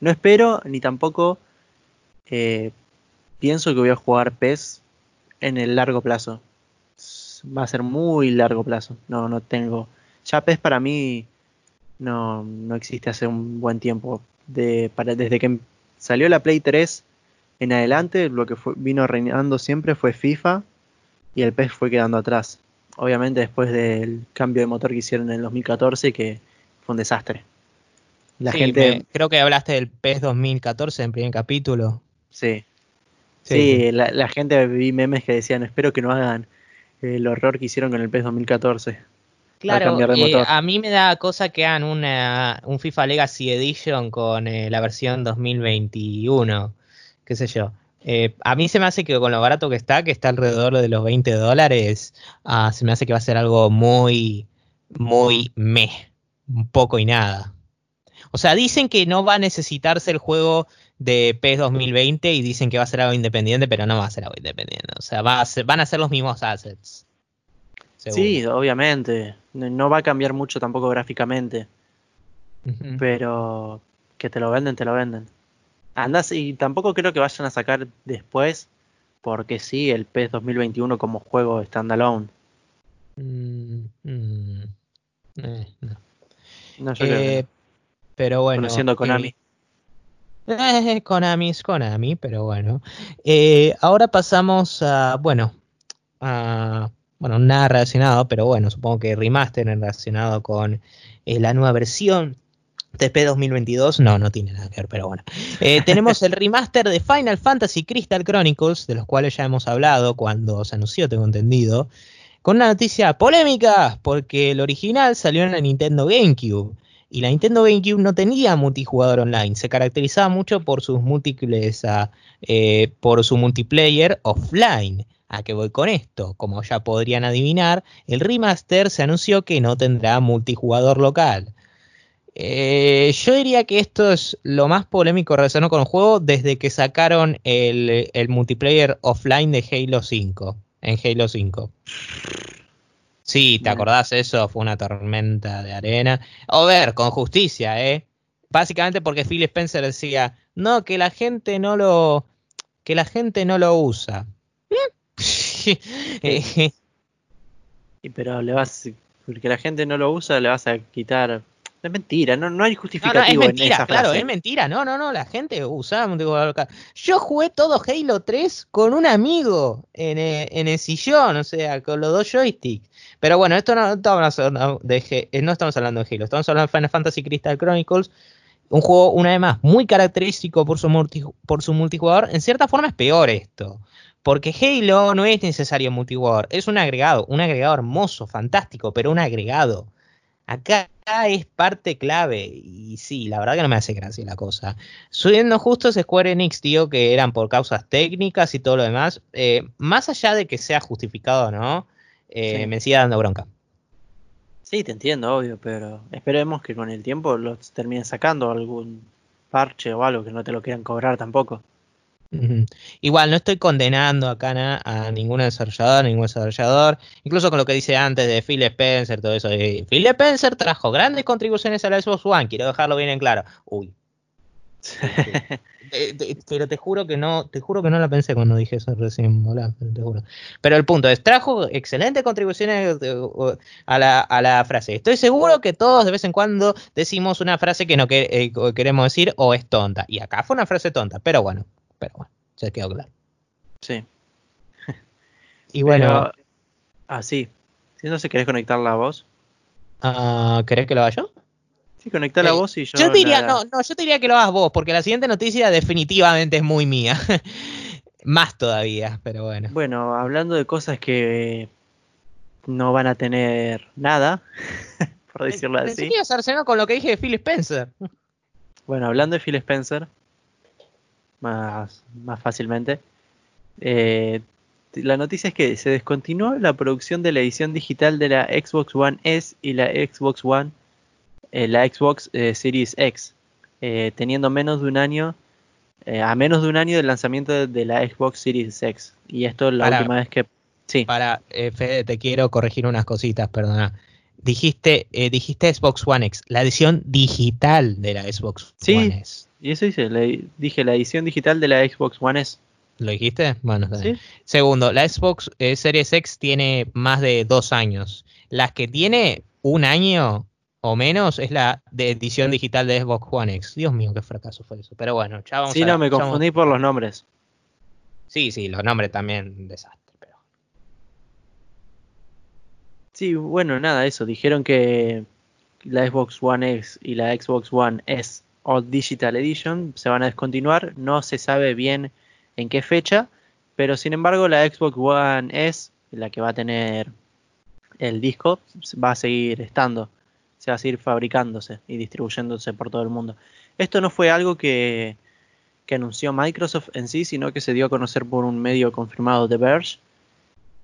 S1: no espero ni tampoco eh, pienso que voy a jugar PES en el largo plazo. Va a ser muy largo plazo. No, no tengo. Ya PES para mí no, no existe hace un buen tiempo. De, para, desde que salió la Play 3 en adelante, lo que fue, vino reinando siempre fue FIFA y el PES fue quedando atrás. Obviamente después del cambio de motor que hicieron en el 2014, que fue un desastre.
S2: La gente... creo que hablaste del PES 2014 en primer capítulo.
S1: Sí. Sí, La, gente vi memes que decían, espero que no hagan el horror que hicieron con el PES 2014.
S2: Claro, eh, a mí me da cosa que hagan una, un FIFA Legacy Edition con eh, la versión 2021, qué sé yo. Eh, a mí se me hace que con lo barato que está, que está alrededor de los 20 dólares, ah, se me hace que va a ser algo muy, muy meh, un poco y nada. O sea, dicen que no va a necesitarse el juego de PES 2020 y dicen que va a ser algo independiente, pero no va a ser algo independiente. O sea, va a ser, van a ser los mismos assets.
S1: Sí, obviamente. No va a cambiar mucho tampoco gráficamente. Pero que te lo venden, te lo venden. Andas y tampoco creo que vayan a sacar después, porque sí, el PES 2021 como juego standalone. Mm, mm.
S2: Eh, no. no yo eh, pero bueno.
S1: Conociendo Konami.
S2: Eh, Konami es Konami, pero bueno. Eh, ahora pasamos a, bueno, a, bueno, nada relacionado, pero bueno, supongo que remaster relacionado con eh, la nueva versión TP 2022, no, no tiene nada que ver, pero bueno. Eh, tenemos el remaster de Final Fantasy Crystal Chronicles, de los cuales ya hemos hablado cuando se anunció, tengo entendido, con una noticia polémica, porque el original salió en la Nintendo GameCube. Y la Nintendo GameCube no tenía multijugador online, se caracterizaba mucho por sus múltiples, ah, eh, por su multiplayer offline. ¿A qué voy con esto? Como ya podrían adivinar, el remaster se anunció que no tendrá multijugador local. Eh, yo diría que esto es lo más polémico relacionado con el juego desde que sacaron el, el multiplayer offline de Halo 5. En Halo 5. Sí, ¿te acordás eso? Fue una tormenta de arena. O ver, con justicia, ¿eh? Básicamente porque Phil Spencer decía, no, que la gente no lo, que la gente no lo usa.
S1: y pero le vas, porque la gente no lo usa, le vas a quitar es mentira, no, no hay justificativo.
S2: No, es mentira, claro, es mentira. No, no, no, la gente usaba multijugador local. Yo jugué todo Halo 3 con un amigo en el, en el sillón, o sea, con los dos joysticks. Pero bueno, esto no, estamos hablando de, no estamos hablando de Halo, estamos hablando de Final Fantasy Crystal Chronicles. Un juego, una vez más, muy característico por su, por su multijugador. En cierta forma es peor esto. Porque Halo no es necesario multijugador, es un agregado, un agregado hermoso, fantástico, pero un agregado. Acá es parte clave. Y sí, la verdad que no me hace gracia la cosa. Subiendo justos, Square Enix dijo que eran por causas técnicas y todo lo demás. Eh, más allá de que sea justificado o no, eh, me sigue dando bronca.
S1: Sí, te entiendo, obvio, pero esperemos que con el tiempo los terminen sacando algún parche o algo que no te lo quieran cobrar tampoco.
S2: Igual, no estoy condenando acá a ningún desarrollador, ningún desarrollador, incluso con lo que dice antes de Phil Spencer, todo eso. Phil Spencer trajo grandes contribuciones a la Xbox One, quiero dejarlo bien en claro. Uy. pero te juro que no, te juro que no la pensé cuando dije eso recién, te juro. Pero el punto es, trajo excelentes contribuciones a la, a la frase. Estoy seguro que todos de vez en cuando decimos una frase que no eh, queremos decir o es tonta. Y acá fue una frase tonta, pero bueno, pero bueno, se quedó claro.
S1: Sí.
S2: Y bueno.
S1: ah, sí. Si no se querés conectar la voz.
S2: Uh, ¿Querés que lo haga yo?
S1: Sí, conecta la voz y yo.
S2: Yo diría, no, no, yo te diría que lo hagas vos, porque la siguiente noticia definitivamente es muy mía. Más todavía, pero bueno.
S1: Bueno, hablando de cosas que no van a tener nada, por decirlo así.
S2: Pensé con lo que dije de Phil Spencer.
S1: Bueno, hablando de Phil Spencer, más, más fácilmente, eh, la noticia es que se descontinuó la producción de la edición digital de la Xbox One S y la Xbox One eh, la Xbox eh, Series X, eh, teniendo menos de un año, a menos de un año del lanzamiento de, la Xbox Series X. Y esto es la última vez que...
S2: Sí. Para, Fede, te quiero corregir unas cositas, perdona. Dijiste, dijiste Xbox One X, la edición digital de la Xbox One S.
S1: Y eso dice, dije la edición digital de la Xbox One S.
S2: ¿Lo dijiste? Bueno, ¿Sí? Segundo, la Xbox Series X tiene más de dos años. Las que tiene un año o menos es la de edición digital de Xbox One X. Dios mío, qué fracaso fue eso. Pero bueno, ya vamos
S1: sí, no, me confundí por los nombres.
S2: Sí, sí, los nombres también, desastre. Pero...
S1: Sí, bueno, nada, eso. Dijeron que la Xbox One X y la Xbox One S o Digital Edition se van a descontinuar. No se sabe bien en qué fecha, pero sin embargo la Xbox One S, la que va a tener el disco, va a seguir estando se va a seguir fabricándose y distribuyéndose por todo el mundo. Esto no fue algo que, anunció Microsoft en sí, sino que se dio a conocer por un medio confirmado de Verge.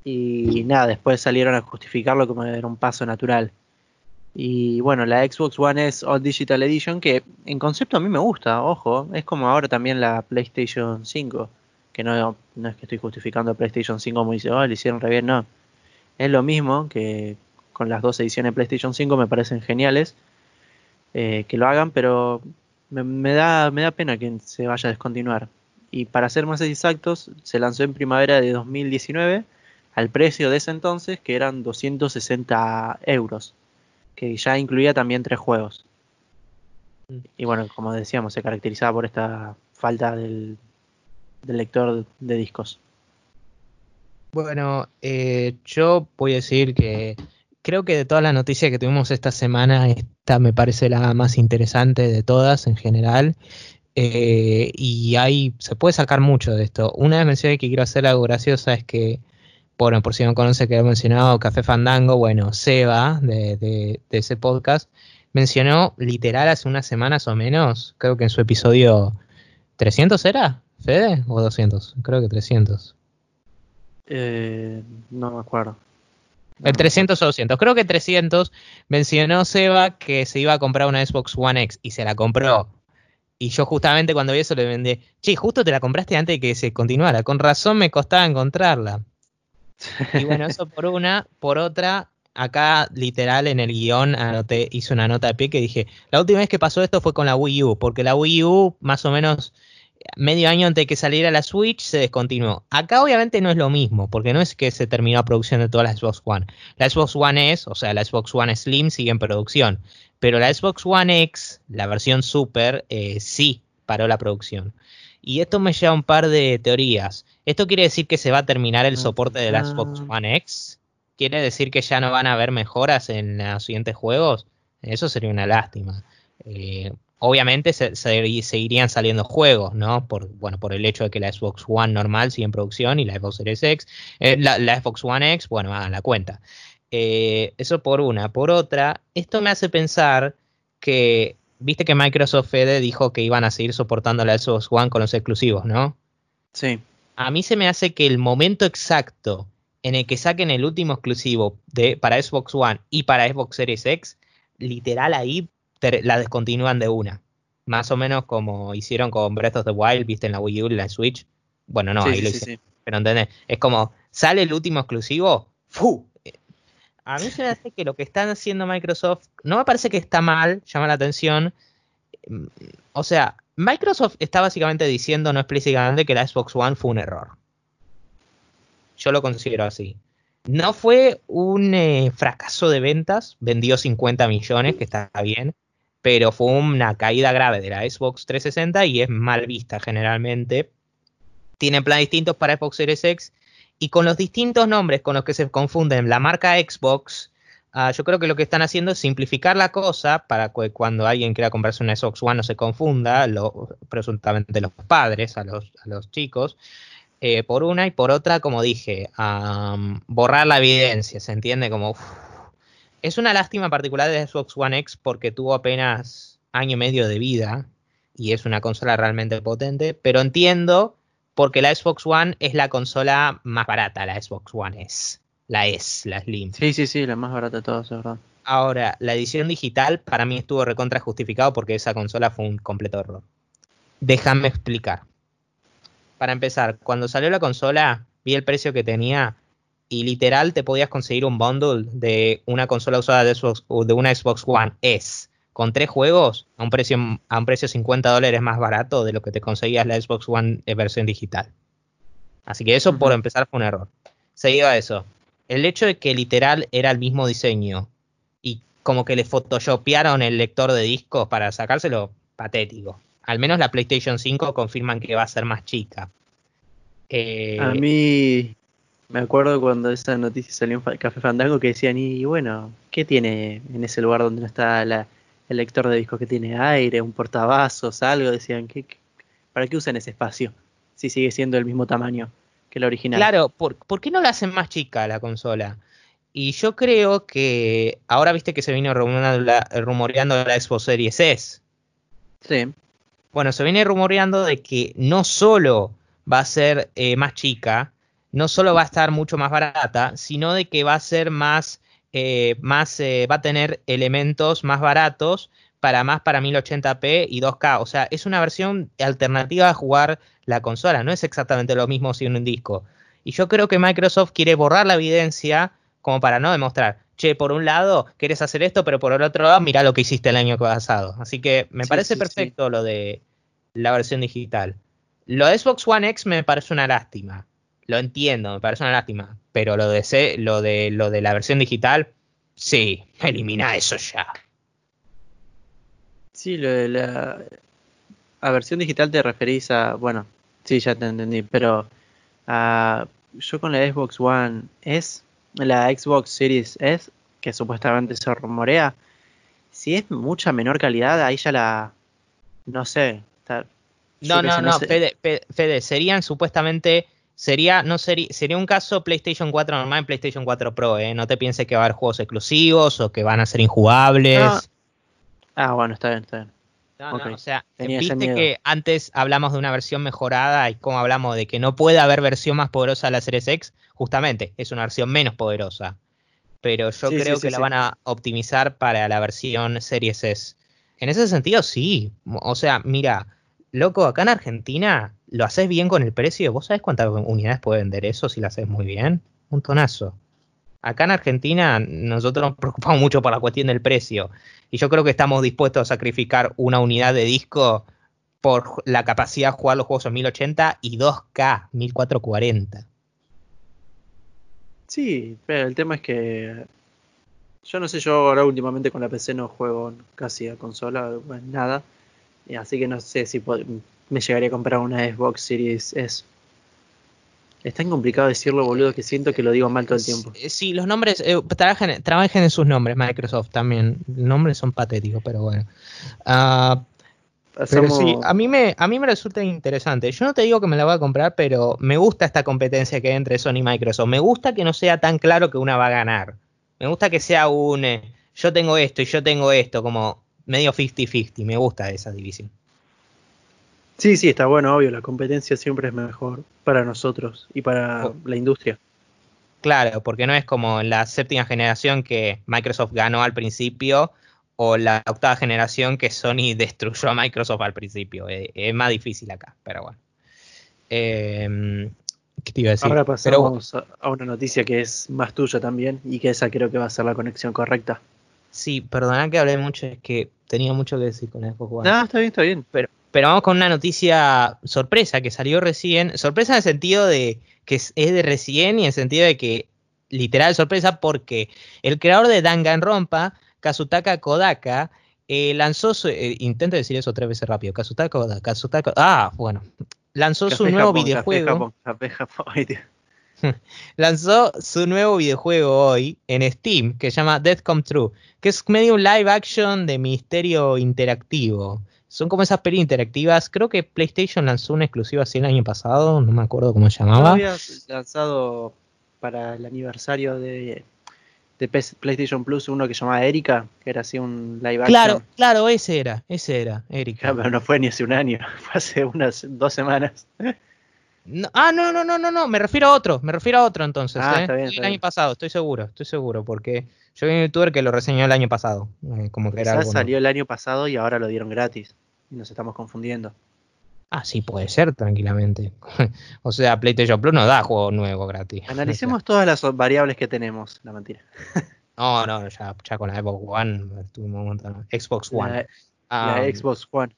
S1: Y nada, después salieron a justificarlo como era un paso natural. Y bueno, la Xbox One S All Digital Edition, que en concepto a mí me gusta, ojo, es como ahora también la PlayStation 5, que no, no es que estoy justificando a PlayStation 5 como dice, oh, le hicieron re bien, no. Es lo mismo que, con las dos ediciones de PlayStation 5 me parecen geniales eh, que lo hagan, pero me, da, me da pena que se vaya a descontinuar. Y para ser más exactos, se lanzó en primavera de 2019 al precio de ese entonces, que eran 260 euros, que ya incluía también tres juegos. Y bueno, como decíamos, se caracterizaba por esta falta del, lector de discos.
S2: Bueno, eh, yo voy a decir que creo que de todas las noticias que tuvimos esta semana, esta me parece la más interesante de todas en general. Eh, y ahí se puede sacar mucho de esto. Una de las menciones que quiero hacer algo graciosa es que, bueno, por si no conoce que he mencionado Café Fandango, bueno, Seba de, de, ese podcast mencionó literal hace unas semanas o menos, creo que en su episodio 300 era, Fede, o 200, creo que 300.
S1: Eh, no me acuerdo.
S2: El 300 o 200. Creo que 300 mencionó Seba que se iba a comprar una Xbox One X y se la compró. Y yo justamente cuando vi eso le vendí, che, justo te la compraste antes de que se continuara. Con razón me costaba encontrarla. Y bueno, eso por una. Por otra, acá literal en el guion anoté, hice una nota de pie que dije, la última vez que pasó esto fue con la Wii U, porque la Wii U más o menos medio año antes de que saliera la Switch se descontinuó. Acá obviamente no es lo mismo, porque no es que se terminó la producción de todas las Xbox One. La Xbox One S, o sea, la Xbox One Slim sigue en producción, pero la Xbox One X, la versión Super, eh, sí paró la producción. Y esto me lleva a un par de teorías. ¿Esto quiere decir que se va a terminar el soporte de la Xbox One X? ¿Quiere decir que ya no van a haber mejoras en los siguientes juegos? Eso sería una lástima. Eh, obviamente se, seguirían saliendo juegos, ¿no? Por, bueno, por el hecho de que la Xbox One normal sigue en producción y la Xbox Series X, eh, la, Xbox One X, bueno, hagan la cuenta. Eh, eso por una. Por otra, esto me hace pensar que, viste que Microsoft Fede dijo que iban a seguir soportando la Xbox One con los exclusivos, ¿no?
S1: Sí.
S2: A mí se me hace que el momento exacto en el que saquen el último exclusivo de, para Xbox One y para Xbox Series X, literal ahí la descontinúan de una. Más o menos como hicieron con Breath of the Wild, viste en la Wii U, en la Switch. Bueno, no, ahí lo hicieron. Pero ¿entendés? Es como, sale el último exclusivo, ¡fu! A mí se me hace que lo que están haciendo Microsoft, no me parece que está mal, llama la atención. O sea, Microsoft está básicamente diciendo no explícitamente que la Xbox One fue un error. Yo lo considero así. No fue un eh, fracaso de ventas, vendió 50 millones, que está bien, pero fue una caída grave de la Xbox 360 y es mal vista generalmente. Tiene planes distintos para Xbox Series X y con los distintos nombres con los que se confunden la marca Xbox, uh, yo creo que lo que están haciendo es simplificar la cosa para que cuando alguien quiera comprarse una Xbox One no se confunda, lo, presuntamente los padres, a los, a los chicos. Eh, por una y por otra, como dije, um, borrar la evidencia, ¿se entiende? Como es una lástima particular de Xbox One X porque tuvo apenas año y medio de vida y es una consola realmente potente, pero entiendo porque la Xbox One es la consola más barata, la Xbox One S, la S, la Slim.
S1: Sí, sí, sí, la más barata de todas, es verdad.
S2: Ahora, la edición digital para mí estuvo recontra justificado porque esa consola fue un completo error. Déjame explicar. Para empezar, cuando salió la consola, vi el precio que tenía y literal te podías conseguir un bundle de una consola usada de, Xbox, de una Xbox One S con tres juegos a un precio a un precio 50 dólares más barato de lo que te conseguías la Xbox One en versión digital. Así que eso uh -huh. por empezar fue un error. Seguido a eso, el hecho de que literal era el mismo diseño y como que le photoshopearon el lector de discos para sacárselo, patético. Al menos la PlayStation 5 confirman que va a ser más chica.
S1: Eh, a mí me acuerdo cuando esa noticia salió en Café Fandango que decían, y bueno, ¿qué tiene en ese lugar donde no está la, el lector de discos? que tiene? Aire, un portavasos, algo. Decían, ¿qué, qué, para qué usan ese espacio? Si sigue siendo el mismo tamaño que la original.
S2: Claro, ¿por, ¿por qué no la hacen más chica la consola? Y yo creo que ahora viste que se vino rumoreando la, rumoreando la Xbox Series S.
S1: Sí.
S2: Bueno, se viene rumoreando de que no solo va a ser eh, más chica, no solo va a estar mucho más barata, sino de que va a ser más, eh, más eh, va a tener elementos más baratos para más para 1080p y 2K. O sea, es una versión alternativa a jugar la consola. No es exactamente lo mismo si un disco. Y yo creo que Microsoft quiere borrar la evidencia como para no demostrar, che, por un lado quieres hacer esto, pero por el otro lado mira lo que hiciste el año pasado. Así que me sí, parece sí, perfecto sí. lo de la versión digital. Lo de Xbox One X me parece una lástima. Lo entiendo, me parece una lástima. Pero lo de, C, lo de, lo de la versión digital, sí, elimina eso ya.
S1: Sí, lo de la a versión digital te referís a, bueno, sí, ya te entendí, pero uh, yo con la Xbox One S, la Xbox Series S, que supuestamente se rumorea, si es mucha menor calidad, ahí ya la, no sé. Está,
S2: no, no, no, Fede, serían supuestamente, sería, no sería, sería un caso PlayStation 4 normal en PlayStation 4 Pro, ¿eh? No te pienses que va a haber juegos exclusivos o que van a ser injugables.
S1: No. Ah, bueno, está bien, está bien.
S2: No, okay. no, o sea, Tenía viste que antes hablamos de una versión mejorada y como hablamos de que no puede haber versión más poderosa de la Series X, justamente es una versión menos poderosa. Pero yo sí, creo sí, que sí, la van a optimizar para la versión Series S. En ese sentido, sí. O sea, mira, loco, acá en Argentina lo haces bien con el precio. ¿Vos sabés cuántas unidades puede vender eso si lo haces muy bien? Un tonazo. Acá en Argentina nosotros nos preocupamos mucho por la cuestión del precio y yo creo que estamos dispuestos a sacrificar una unidad de disco por la capacidad de jugar los juegos en 1080 y 2K 1440.
S1: Sí, pero el tema es que yo no sé, yo ahora últimamente con la PC no juego casi a consola, pues nada, así que no sé si me llegaría a comprar una Xbox Series S. Es tan complicado decirlo, boludo, que siento que lo digo mal todo el tiempo.
S2: Sí, los nombres, eh, trabajen, trabajen, en sus nombres, Microsoft también. Los nombres son patéticos, pero bueno. Uh, pero sí, a mí, me, a mí me resulta interesante. Yo no te digo que me la voy a comprar, pero me gusta esta competencia que hay entre Sony y Microsoft. Me gusta que no sea tan claro que una va a ganar. Me gusta que sea un eh, yo tengo esto y yo tengo esto, como medio 50-50. Me gusta esa división.
S1: Sí, sí, está bueno, obvio, la competencia siempre es mejor para nosotros y para oh. la industria.
S2: Claro, porque no es como la séptima generación que Microsoft ganó al principio o la octava generación que Sony destruyó a Microsoft al principio. Es, es más difícil acá, pero bueno. Eh,
S1: ¿Qué te iba a decir? Ahora pasamos pero, a una noticia que es más tuya también y que esa creo que va a ser la conexión correcta.
S2: Sí, perdona que hablé mucho, es que tenía mucho que decir con Xbox One.
S1: No, está bien, está bien.
S2: Pero Pero vamos con una noticia sorpresa que salió recién. Sorpresa en el sentido de que es, es de recién y en el sentido de que literal sorpresa porque el creador de Danganronpa, Kazutaka Kodaka, eh, lanzó su, eh, intento decir eso tres veces rápido, Kazutaka Kodaka, Kazutaka, ah, bueno, lanzó su nuevo
S1: Japón,
S2: videojuego.
S1: Café Japón, Café Japón. Ay, Dios.
S2: lanzó su nuevo videojuego hoy en Steam que se llama Death Come True, que es medio un live action de misterio interactivo. Son como esas pelis interactivas. Creo que PlayStation lanzó una exclusiva así el año pasado, no me acuerdo cómo se
S1: ¿No
S2: llamaba.
S1: habías lanzado para el aniversario de, de PlayStation Plus uno que se llamaba Erika? Que era así un live action.
S2: Claro, claro, ese era, ese era, Erika.
S1: Ah, pero no fue ni hace un año, fue hace unas dos semanas.
S2: No- ah, no, no, no, no, no, me refiero a otro, me refiero a otro entonces.
S1: Ah,
S2: ¿eh?
S1: está bien,
S2: el
S1: está
S2: año
S1: bien.
S2: pasado, estoy seguro, estoy seguro, porque yo vi un youtuber que lo reseñó el año pasado, eh, como que era
S1: Quizás
S2: algo
S1: salió el año pasado y ahora lo dieron gratis. Y nos estamos confundiendo.
S2: Ah, sí, puede ser, tranquilamente. o sea, PlayStation Plus no da juego nuevo gratis.
S1: Analicemos todas las variables que tenemos. La mentira.
S2: No, no, ya, ya con la Xbox One estuvimos un montón. Xbox One.
S1: La,
S2: Ah,
S1: la Xbox One.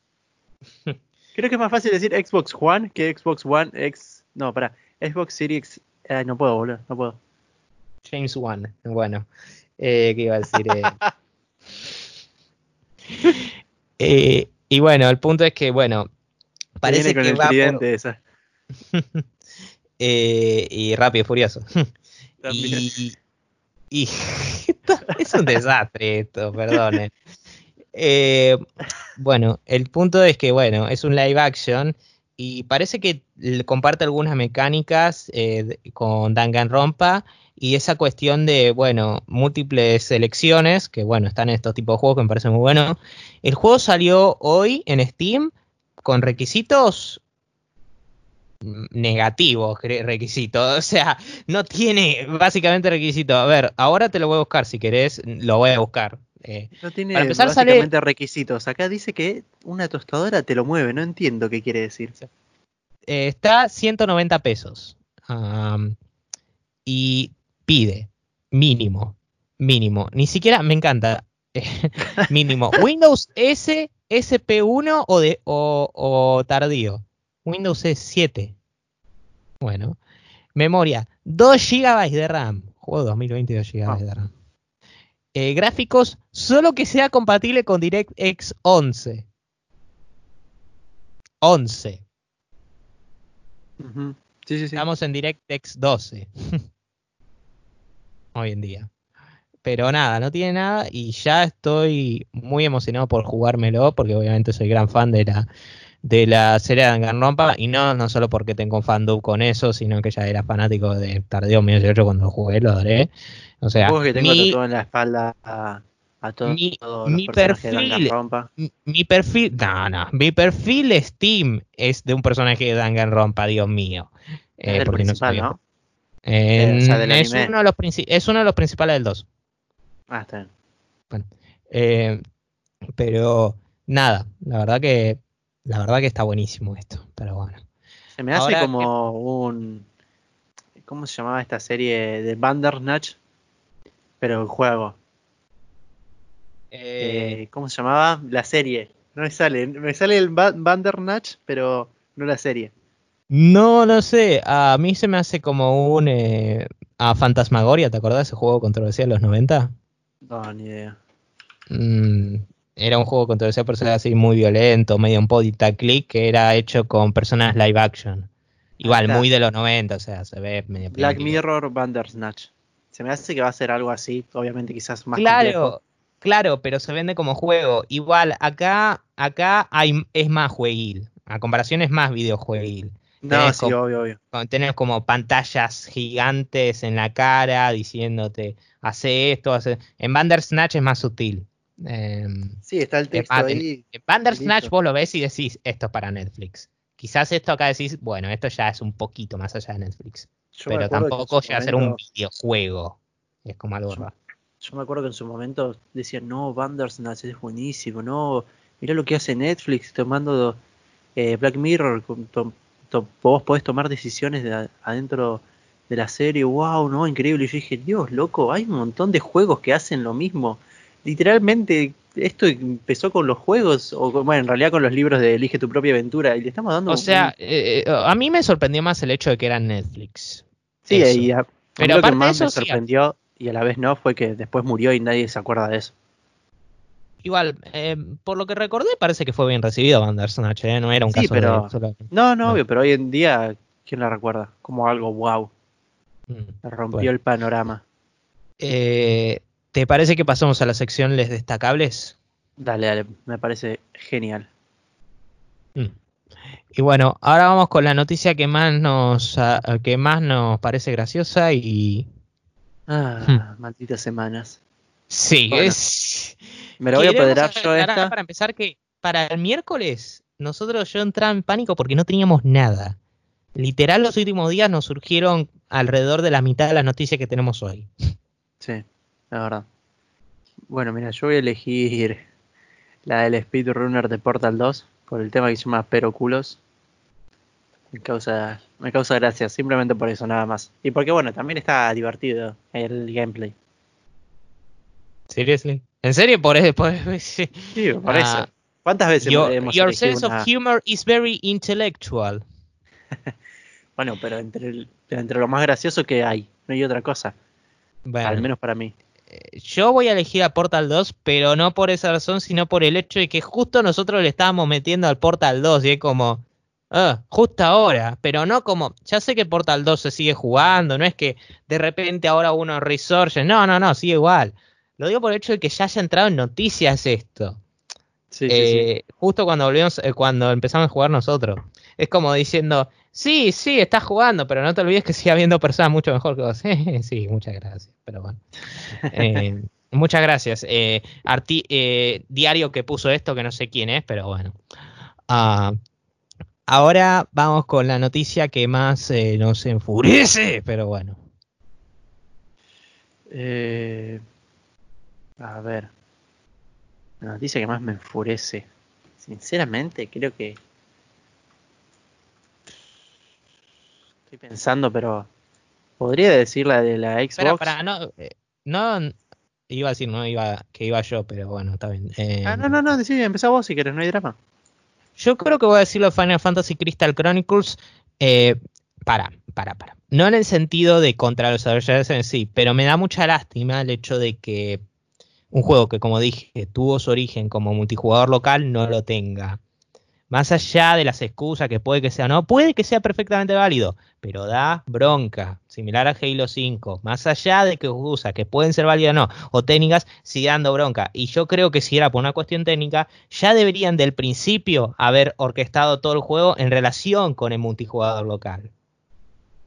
S1: Creo que es más fácil decir Xbox One que Xbox One X. No, para. Xbox Series. Ay, no puedo, boludo. No puedo.
S2: James One. Bueno, eh, ¿qué iba a decir? Eh, eh, y bueno, el punto es que, bueno, parece
S1: con
S2: que
S1: el
S2: va por-
S1: esa.
S2: eh, y Rápido y Furioso. Y, y es un desastre esto, perdonen. Eh, bueno, el punto es que, bueno, es un live action y parece que comparte algunas mecánicas eh, con Danganronpa y esa cuestión de, bueno, múltiples selecciones, que bueno, están en estos tipos de juegos que me parece muy bueno. El juego salió hoy en Steam con requisitos negativos, requisitos. O sea, no tiene básicamente requisitos. A ver, ahora te lo voy a buscar si querés, lo voy a buscar. Eh,
S1: No tiene
S2: Para empezar, sale-
S1: básicamente requisitos. Acá dice que una tostadora te lo mueve. No entiendo qué quiere decir.
S2: eh, está 190 pesos. Y pide mínimo, mínimo. Ni siquiera me encanta. mínimo. Windows S, SP1 o, de, o, o tardío. Windows S7. Bueno. Memoria. 2 GB de RAM. Juego 2020 2 GB de RAM. Eh, gráficos, solo que sea compatible con DirectX 11. 11.
S1: Ujú. Sí, sí, sí.
S2: Estamos en DirectX 12. Hoy en día. Pero nada, no tiene nada y ya estoy muy emocionado por jugármelo porque obviamente soy gran fan de la de la serie de Danganronpa y no no solo porque tengo un fandom con eso, sino que ya era fanático de Tardeo 18 cuando lo jugué, lo adoré. O sea,
S1: que tengo
S2: mi,
S1: tatuado en la espalda a, a todo-
S2: mi-
S1: todos
S2: mi
S1: los
S2: perfil- mi- perfil, no, no, mi perfil de Steam es de un personaje de Danganronpa, Dios mío.
S1: Es
S2: Eh, porque no.
S1: ¿no?
S2: Eh,
S1: o sea, del
S2: es,
S1: anime.
S2: uno de los es uno de los principales del 2.
S1: Ah, está bien.
S2: Eh, pero nada, la verdad que la verdad que está buenísimo esto. Pero bueno.
S1: Se me hace
S2: Ahora
S1: como un. ¿Cómo se llamaba esta serie de Bandersnatch? Pero el juego.
S2: Eh,
S1: Eh, ¿Cómo se llamaba? La serie. No me sale. Me sale el Ba- Bandersnatch, pero no la serie.
S2: no, no sé. A mí se me hace como un eh, a Fantasmagoria, ¿te acordás de ese juego controversial de los 90?
S1: No, ni idea.
S2: Mm, era un juego controversial por ser así muy violento, medio un point and click que era hecho con personas live action. Igual, muy de los 90, o sea, se ve medio
S1: Black
S2: primitivo.
S1: Mirror Bandersnatch. Se me hace que va a ser algo así. Obviamente, quizás más
S2: claro,
S1: complejo.
S2: claro, pero se vende como juego. Igual, acá, acá hay, es más jueguil. A comparación es más videojueguil.
S1: No,
S2: tenés
S1: sí,
S2: como-
S1: obvio, obvio.
S2: Tenés como pantallas gigantes en la cara diciéndote, hace esto, hace... En Bandersnatch es más sutil. Em,
S1: Sí, está el texto ahí.
S2: en Bandersnatch vos lo ves y decís, esto es para Netflix. Quizás esto acá decís, bueno, esto ya es un poquito más allá de Netflix.
S1: Yo
S2: pero tampoco llega a ser un videojuego. Es como algo
S1: Yo- me acuerdo que en su momento decían, no, Bandersnatch es buenísimo, no, mirá lo que hace Netflix tomando eh, Black Mirror, con- to- to- vos podés tomar decisiones de adentro de la serie, wow, no, increíble. Y yo dije, Dios, loco, hay un montón de juegos que hacen lo mismo. Literalmente esto empezó con los juegos, o bueno, en realidad con los libros de Elige tu propia aventura, y le estamos dando
S2: O sea, eh, eh, a mí me sorprendió más el hecho de que era Netflix.
S1: sí,
S2: eso.
S1: y a-
S2: Pero
S1: lo que más
S2: eso,
S1: me
S2: sí,
S1: sorprendió, y a la vez no, fue que después murió y nadie se acuerda de eso.
S2: Igual, eh, por lo que recordé, parece que fue bien recibido Bandersnatch, ¿eh? No era un
S1: Sí,
S2: caso
S1: pero-
S2: de solo-
S1: No, no,
S2: No.
S1: obvio, pero hoy en día, ¿quién la recuerda? Como algo wow,
S2: Mm.
S1: rompió
S2: Bueno.
S1: el panorama.
S2: Eh, ¿Te parece que pasamos a la sección les destacables?
S1: Dale, dale, me parece genial.
S2: Mm. Y bueno, ahora vamos con la noticia que más nos, que más nos parece graciosa y...
S1: Ah, malditas semanas.
S2: Sí,
S1: Bueno,
S2: es...
S1: Me lo voy a apoderar yo esta.
S2: Para empezar que para el miércoles nosotros yo entraba en pánico porque no teníamos nada. Literal los últimos días nos surgieron alrededor de la mitad de las noticias que tenemos hoy.
S1: Sí, la verdad. Bueno, mira, yo voy a elegir la del Speedrunner de Portal 2 por el tema que se llama Pero Culos. Me causa, me causa gracia, simplemente por eso, nada más. Y porque, bueno, también está divertido el gameplay.
S2: Seriously. ¿En serio? Por eso. por- sí.
S1: Sí, por
S2: Ah,
S1: eso. ¿Cuántas veces
S2: Your,
S1: hemos
S2: your sense
S1: una-
S2: of humor is very intellectual.
S1: Bueno, pero entre, el- entre lo más gracioso que hay, no hay otra cosa.
S2: Bueno,
S1: Al menos para mí.
S2: Yo voy a elegir a Portal 2, pero no por esa razón, sino por el hecho de que justo nosotros le estábamos metiendo al Portal 2 y es como, ah, justo ahora, pero no como, ya sé que Portal 2 se sigue jugando, no es que de repente ahora uno resurge, no, no, no, sigue igual. Lo digo por el hecho de que ya haya entrado en noticias esto.
S1: Sí, sí, sí.
S2: Eh, Justo cuando volvimos, eh, cuando empezamos a jugar nosotros. Es como diciendo, sí, sí, estás jugando, pero no te olvides que sigue habiendo personas mucho mejor que vos. sí, muchas gracias. Pero bueno. Eh, muchas gracias. Eh, arti- eh, diario que puso esto, que no sé quién es, pero bueno. Ah, ahora vamos con la noticia que más eh, nos enfurece, pero bueno.
S1: Eh, a ver. La noticia que más me enfurece. Sinceramente, creo que. Estoy pensando, pero. Podría decir la de la Xbox.
S2: Espera, para, no, eh, no, iba a decir no iba, que iba yo, pero bueno, está bien. Eh,
S1: Ah, no, no, no, decí, empezá vos si querés, no hay drama.
S2: Yo creo que voy a decirlo de Final Fantasy Crystal Chronicles. eh, para, para, para. No en el sentido de contra los desarrolladores en sí, pero me da mucha lástima el hecho de que un juego que, como dije, tuvo su origen como multijugador local no lo tenga. Más allá de las excusas que puede que sea no, puede que sea perfectamente válido, pero da bronca, similar a Halo 5. Más allá de que excusas que pueden ser válidas o no, o técnicas, sigue dando bronca. Y yo creo que si era por una cuestión técnica, ya deberían del principio haber orquestado todo el juego en relación con el multijugador local.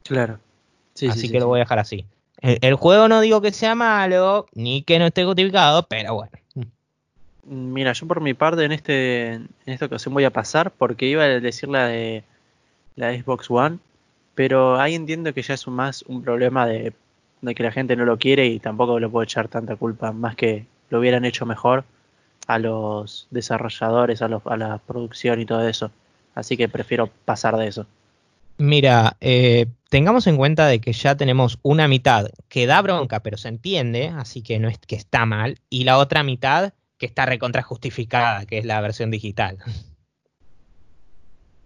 S1: Claro. Sí,
S2: así
S1: sí,
S2: que
S1: sí,
S2: lo voy a dejar así. El, el juego no digo que sea malo, ni que no esté justificado, pero bueno.
S1: Mira, yo por mi parte en este en esta ocasión voy a pasar porque iba a decir la de la Xbox One, pero ahí entiendo que ya es más un problema de, de que la gente no lo quiere y tampoco le puedo echar tanta culpa, más que lo hubieran hecho mejor a los desarrolladores, a, los, a la producción y todo eso. Así que prefiero pasar de eso.
S2: Mira, eh, tengamos en cuenta de que ya tenemos una mitad que da bronca, pero se entiende, así que no es que está mal, y la otra mitad que está recontra justificada, que es la versión digital.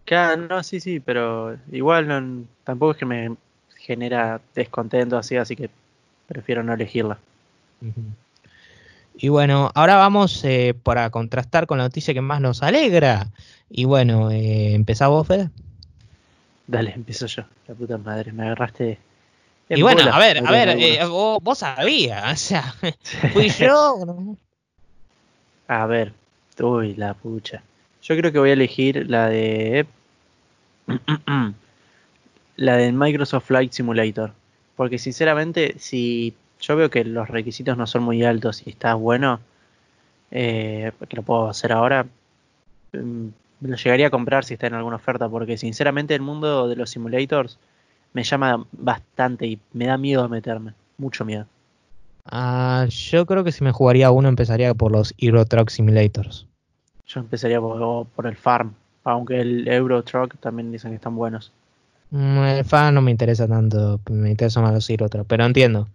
S1: Claro, no, sí, sí, pero igual no- tampoco es que me genera descontento así, así que prefiero no elegirla.
S2: Y bueno, ahora vamos eh, para contrastar con la noticia que más nos alegra. Y bueno, eh, ¿empezá vos, Fede?
S1: Dale, empiezo yo. La puta madre, me agarraste.
S2: Y bueno,
S1: bola,
S2: a ver, a ver, eh, vos, vos sabías, o sea, fui yo. no?
S1: A ver, uy, la pucha. Yo creo que voy a elegir la de. la de Microsoft Flight Simulator. Porque sinceramente, si yo veo que los requisitos no son muy altos y está bueno, eh, que lo puedo hacer ahora, mm, lo llegaría a comprar si está en alguna oferta. Porque sinceramente, el mundo de los simulators me llama bastante y me da miedo meterme. Mucho miedo.
S2: Ah, yo creo que si me jugaría uno empezaría por los Euro Truck Simulators.
S1: Yo empezaría por, por el Farm. Aunque el Euro Truck también dicen que están buenos.
S2: Mm, El fan no me interesa tanto, me interesa más los Euro Truck, pero entiendo.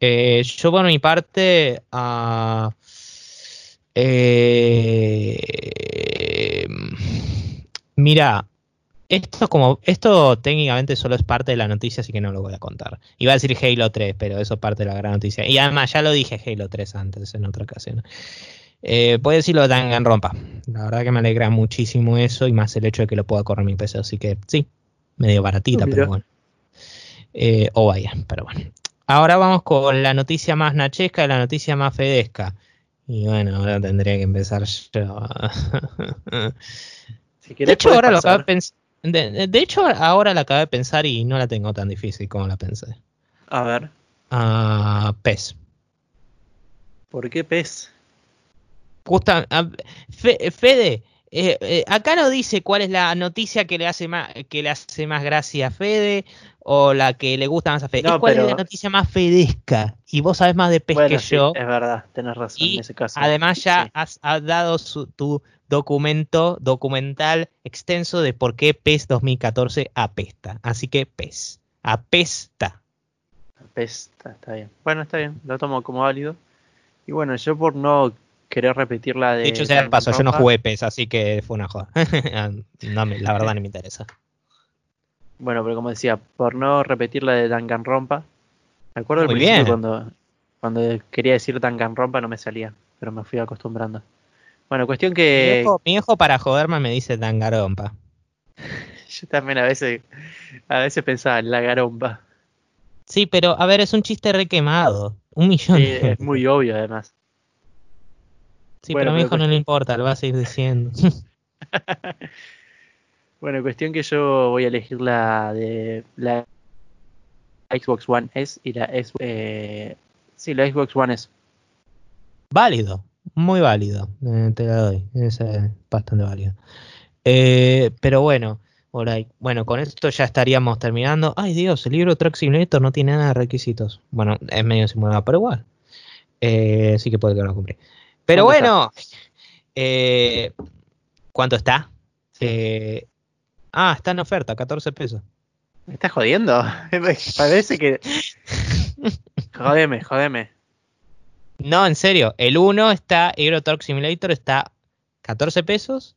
S2: Eh, yo por mi parte, ah, Eh, mira, esto como esto técnicamente solo es parte de la noticia, así que no lo voy a contar. Iba a decir Halo 3, pero eso es parte de la gran noticia. Y además ya lo dije Halo 3 antes en otra ocasión. Eh, puedo decirlo de rompa La verdad que me alegra muchísimo eso y más el hecho de que lo pueda correr mi PC. Así que sí, medio baratita,
S1: Oh,
S2: pero bueno. Eh, o vaya, pero bueno. Ahora vamos con la noticia más nachesca y la noticia más fedesca. Y bueno, ahora tendría que empezar yo.
S1: Si
S2: De hecho, ahora lo
S1: pasar.
S2: acabé de pens- de, de- hecho, ahora la acabé de pensar y no la tengo tan difícil como la pensé.
S1: A ver,
S2: Ah, PES.
S1: ¿por qué pez?
S2: Justa- Fe- Fede, eh, eh, acá no dice cuál es la noticia que le hace más que le hace más gracia a Fede o la que le gusta más a Fede.
S1: No,
S2: cuál es la noticia más fedesca. Y vos sabés más de PES
S1: Bueno,
S2: que
S1: sí,
S2: yo.
S1: es verdad, tenés razón
S2: Y
S1: en ese caso.
S2: Además ya
S1: Sí.
S2: has, has dado su- tu documento documental extenso de por qué PES 2014 apesta. Así que PES. Apesta.
S1: Pez, está, está bien. Bueno, está bien, lo tomo como válido. Y bueno, yo por no querer repetir la de.
S2: De hecho, ya de paso, yo no
S1: Danganronpa-
S2: jugué PES, así que fue una joda. No la verdad no me interesa.
S1: Bueno, pero como decía, por no repetir la de Danganronpa. Me acuerdo al
S2: Muy
S1: principio
S2: bien.
S1: cuando, cuando quería decir Danganronpa no me salía, pero me fui acostumbrando. Bueno, cuestión
S2: Mi
S1: que
S2: hijo, mi hijo para joderme me dice Dangarompa.
S1: yo también a veces, a veces pensaba en la garompa.
S2: Sí, pero a ver, es un chiste re quemado. Un millón.
S1: Sí, es muy obvio además.
S2: Sí,
S1: bueno,
S2: pero a mi hijo no le importa, lo va a seguir diciendo.
S1: Bueno, cuestión que yo voy a elegir la de la Xbox One S y la S, eh, sí, la Xbox One S.
S2: válido, muy válido. eh, te la doy. Es eh, bastante válido. Eh, pero bueno, bueno, con esto ya estaríamos terminando. Ay Dios, el libro Truck Simulator no tiene nada de requisitos. Bueno, es medio simulado, pero igual. Eh, sí que puede que no cumple. Pero
S1: ¿Cuánto
S2: bueno, eh, ¿cuánto está? Eh, ah, está en oferta, 14 pesos.
S1: ¿Me estás jodiendo? Parece que. Jodeme, jodeme.
S2: No, en serio, el 1 está, Euro Truck Simulator está 14 pesos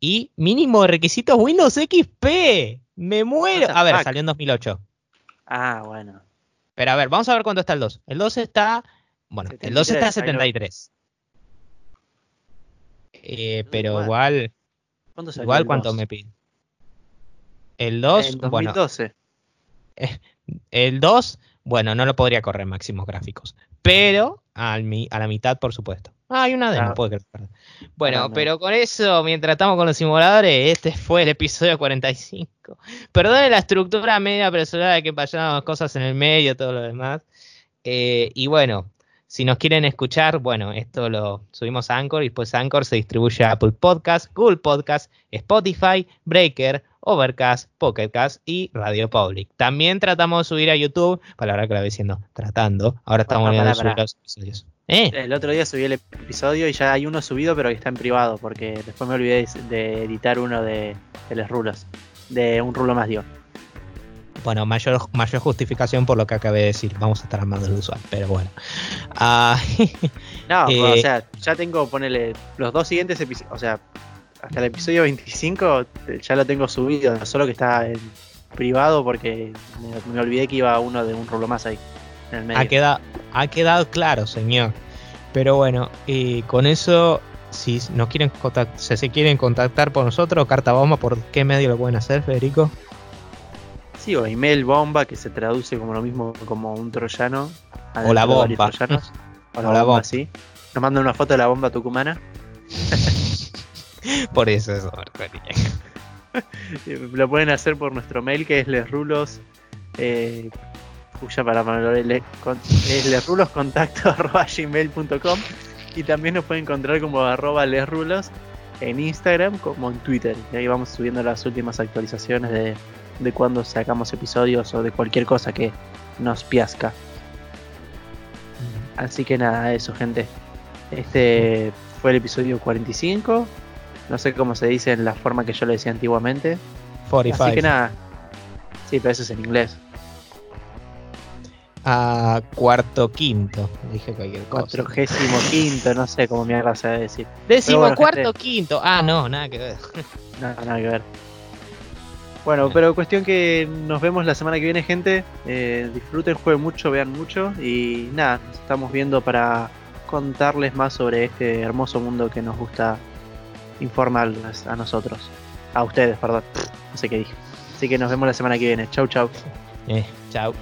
S2: y mínimo de requisitos Windows XP. Me muero. A ver, salió en 2008.
S1: Ah, bueno.
S2: Pero a ver, vamos a ver cuánto está el 2. El 2 está, bueno, el 2 está a
S1: 73,
S2: 73. Eh, pero
S1: Bueno,
S2: igual,
S1: ¿Cuánto salió
S2: igual
S1: el
S2: cuánto
S1: 2?
S2: me pide. El 2,
S1: En
S2: bueno,
S1: 2012.
S2: el 2, bueno, no lo podría correr máximos gráficos, pero al mi- a la mitad, por supuesto. Ah, hay una demo,
S1: Ah.
S2: puedo creer. Bueno,
S1: no.
S2: pero con eso, mientras estamos con los simuladores, este fue el episodio 45. Perdone la estructura media apresurada que pasaron cosas en el medio, todo lo demás. Eh, y bueno, si nos quieren escuchar, bueno, esto lo subimos a Anchor y después Anchor se distribuye a Apple Podcast, Google Podcast, Spotify, Breaker, Overcast, Pocketcast y Radio Public. También tratamos de subir a YouTube, palabra que la voy diciendo, tratando. Ahora estamos
S1: pará,
S2: subir los episodios. ¿Eh?
S1: El otro día subí el episodio y ya hay uno subido, pero que está en privado, porque después me olvidé de- de editar uno de, de los rulos. De un rulo más, digo.
S2: Bueno, mayor, mayor justificación por lo que acabé de decir. Vamos a estar armando el usual, pero bueno. Ah,
S1: No,
S2: Eh,
S1: o sea, ya tengo, ponele, los dos siguientes episodios, o sea, hasta el episodio 25 eh, ya lo tengo subido, solo que está en privado porque me, me olvidé que iba uno de un rulo más ahí, en el medio.
S2: ha, quedado, ha quedado claro, señor. Pero bueno, con eso, si nos quieren contact- si se quieren contactar por nosotros, carta bomba, ¿por qué medio lo pueden hacer, Federico?
S1: Sí, o email bomba, que se traduce como lo mismo como un troyano.
S2: O la bomba.
S1: troyanos. O la
S2: O la
S1: bomba,
S2: bomba.
S1: sí. Nos mandan una foto de la bomba tucumana.
S2: Por eso eso.
S1: Eh, Lo pueden hacer por nuestro mail que es lesrulos. Eh, para, con- es lesruloscontacto arroba gmail.com y también nos pueden encontrar como arroba lesrulos en Instagram como en Twitter. Y ahí vamos subiendo las últimas actualizaciones de, de cuando sacamos episodios o de cualquier cosa que nos piasca. Así que nada, eso gente. Este fue el episodio 45. No sé cómo se dice en la forma que yo lo decía antiguamente.
S2: 45.
S1: Así que nada. Sí, pero eso es en inglés.
S2: a cuarto quinto. Dije cualquier cosa.
S1: Cuatrogésimo quinto, no sé cómo mierda se debe decir.
S2: Décimo
S1: bueno,
S2: cuarto
S1: gente.
S2: quinto. Ah, no, nada que ver.
S1: Nada, nada que ver. Bueno, pero cuestión que nos vemos la semana que viene, gente. Eh, disfruten, jueguen mucho, vean mucho. Y nada, nos estamos viendo para contarles más sobre este hermoso mundo que nos gusta informarles a nosotros. A ustedes, perdón. No sé qué dije. Así que nos vemos la semana que viene. Chau, chau.
S2: Eh, chao.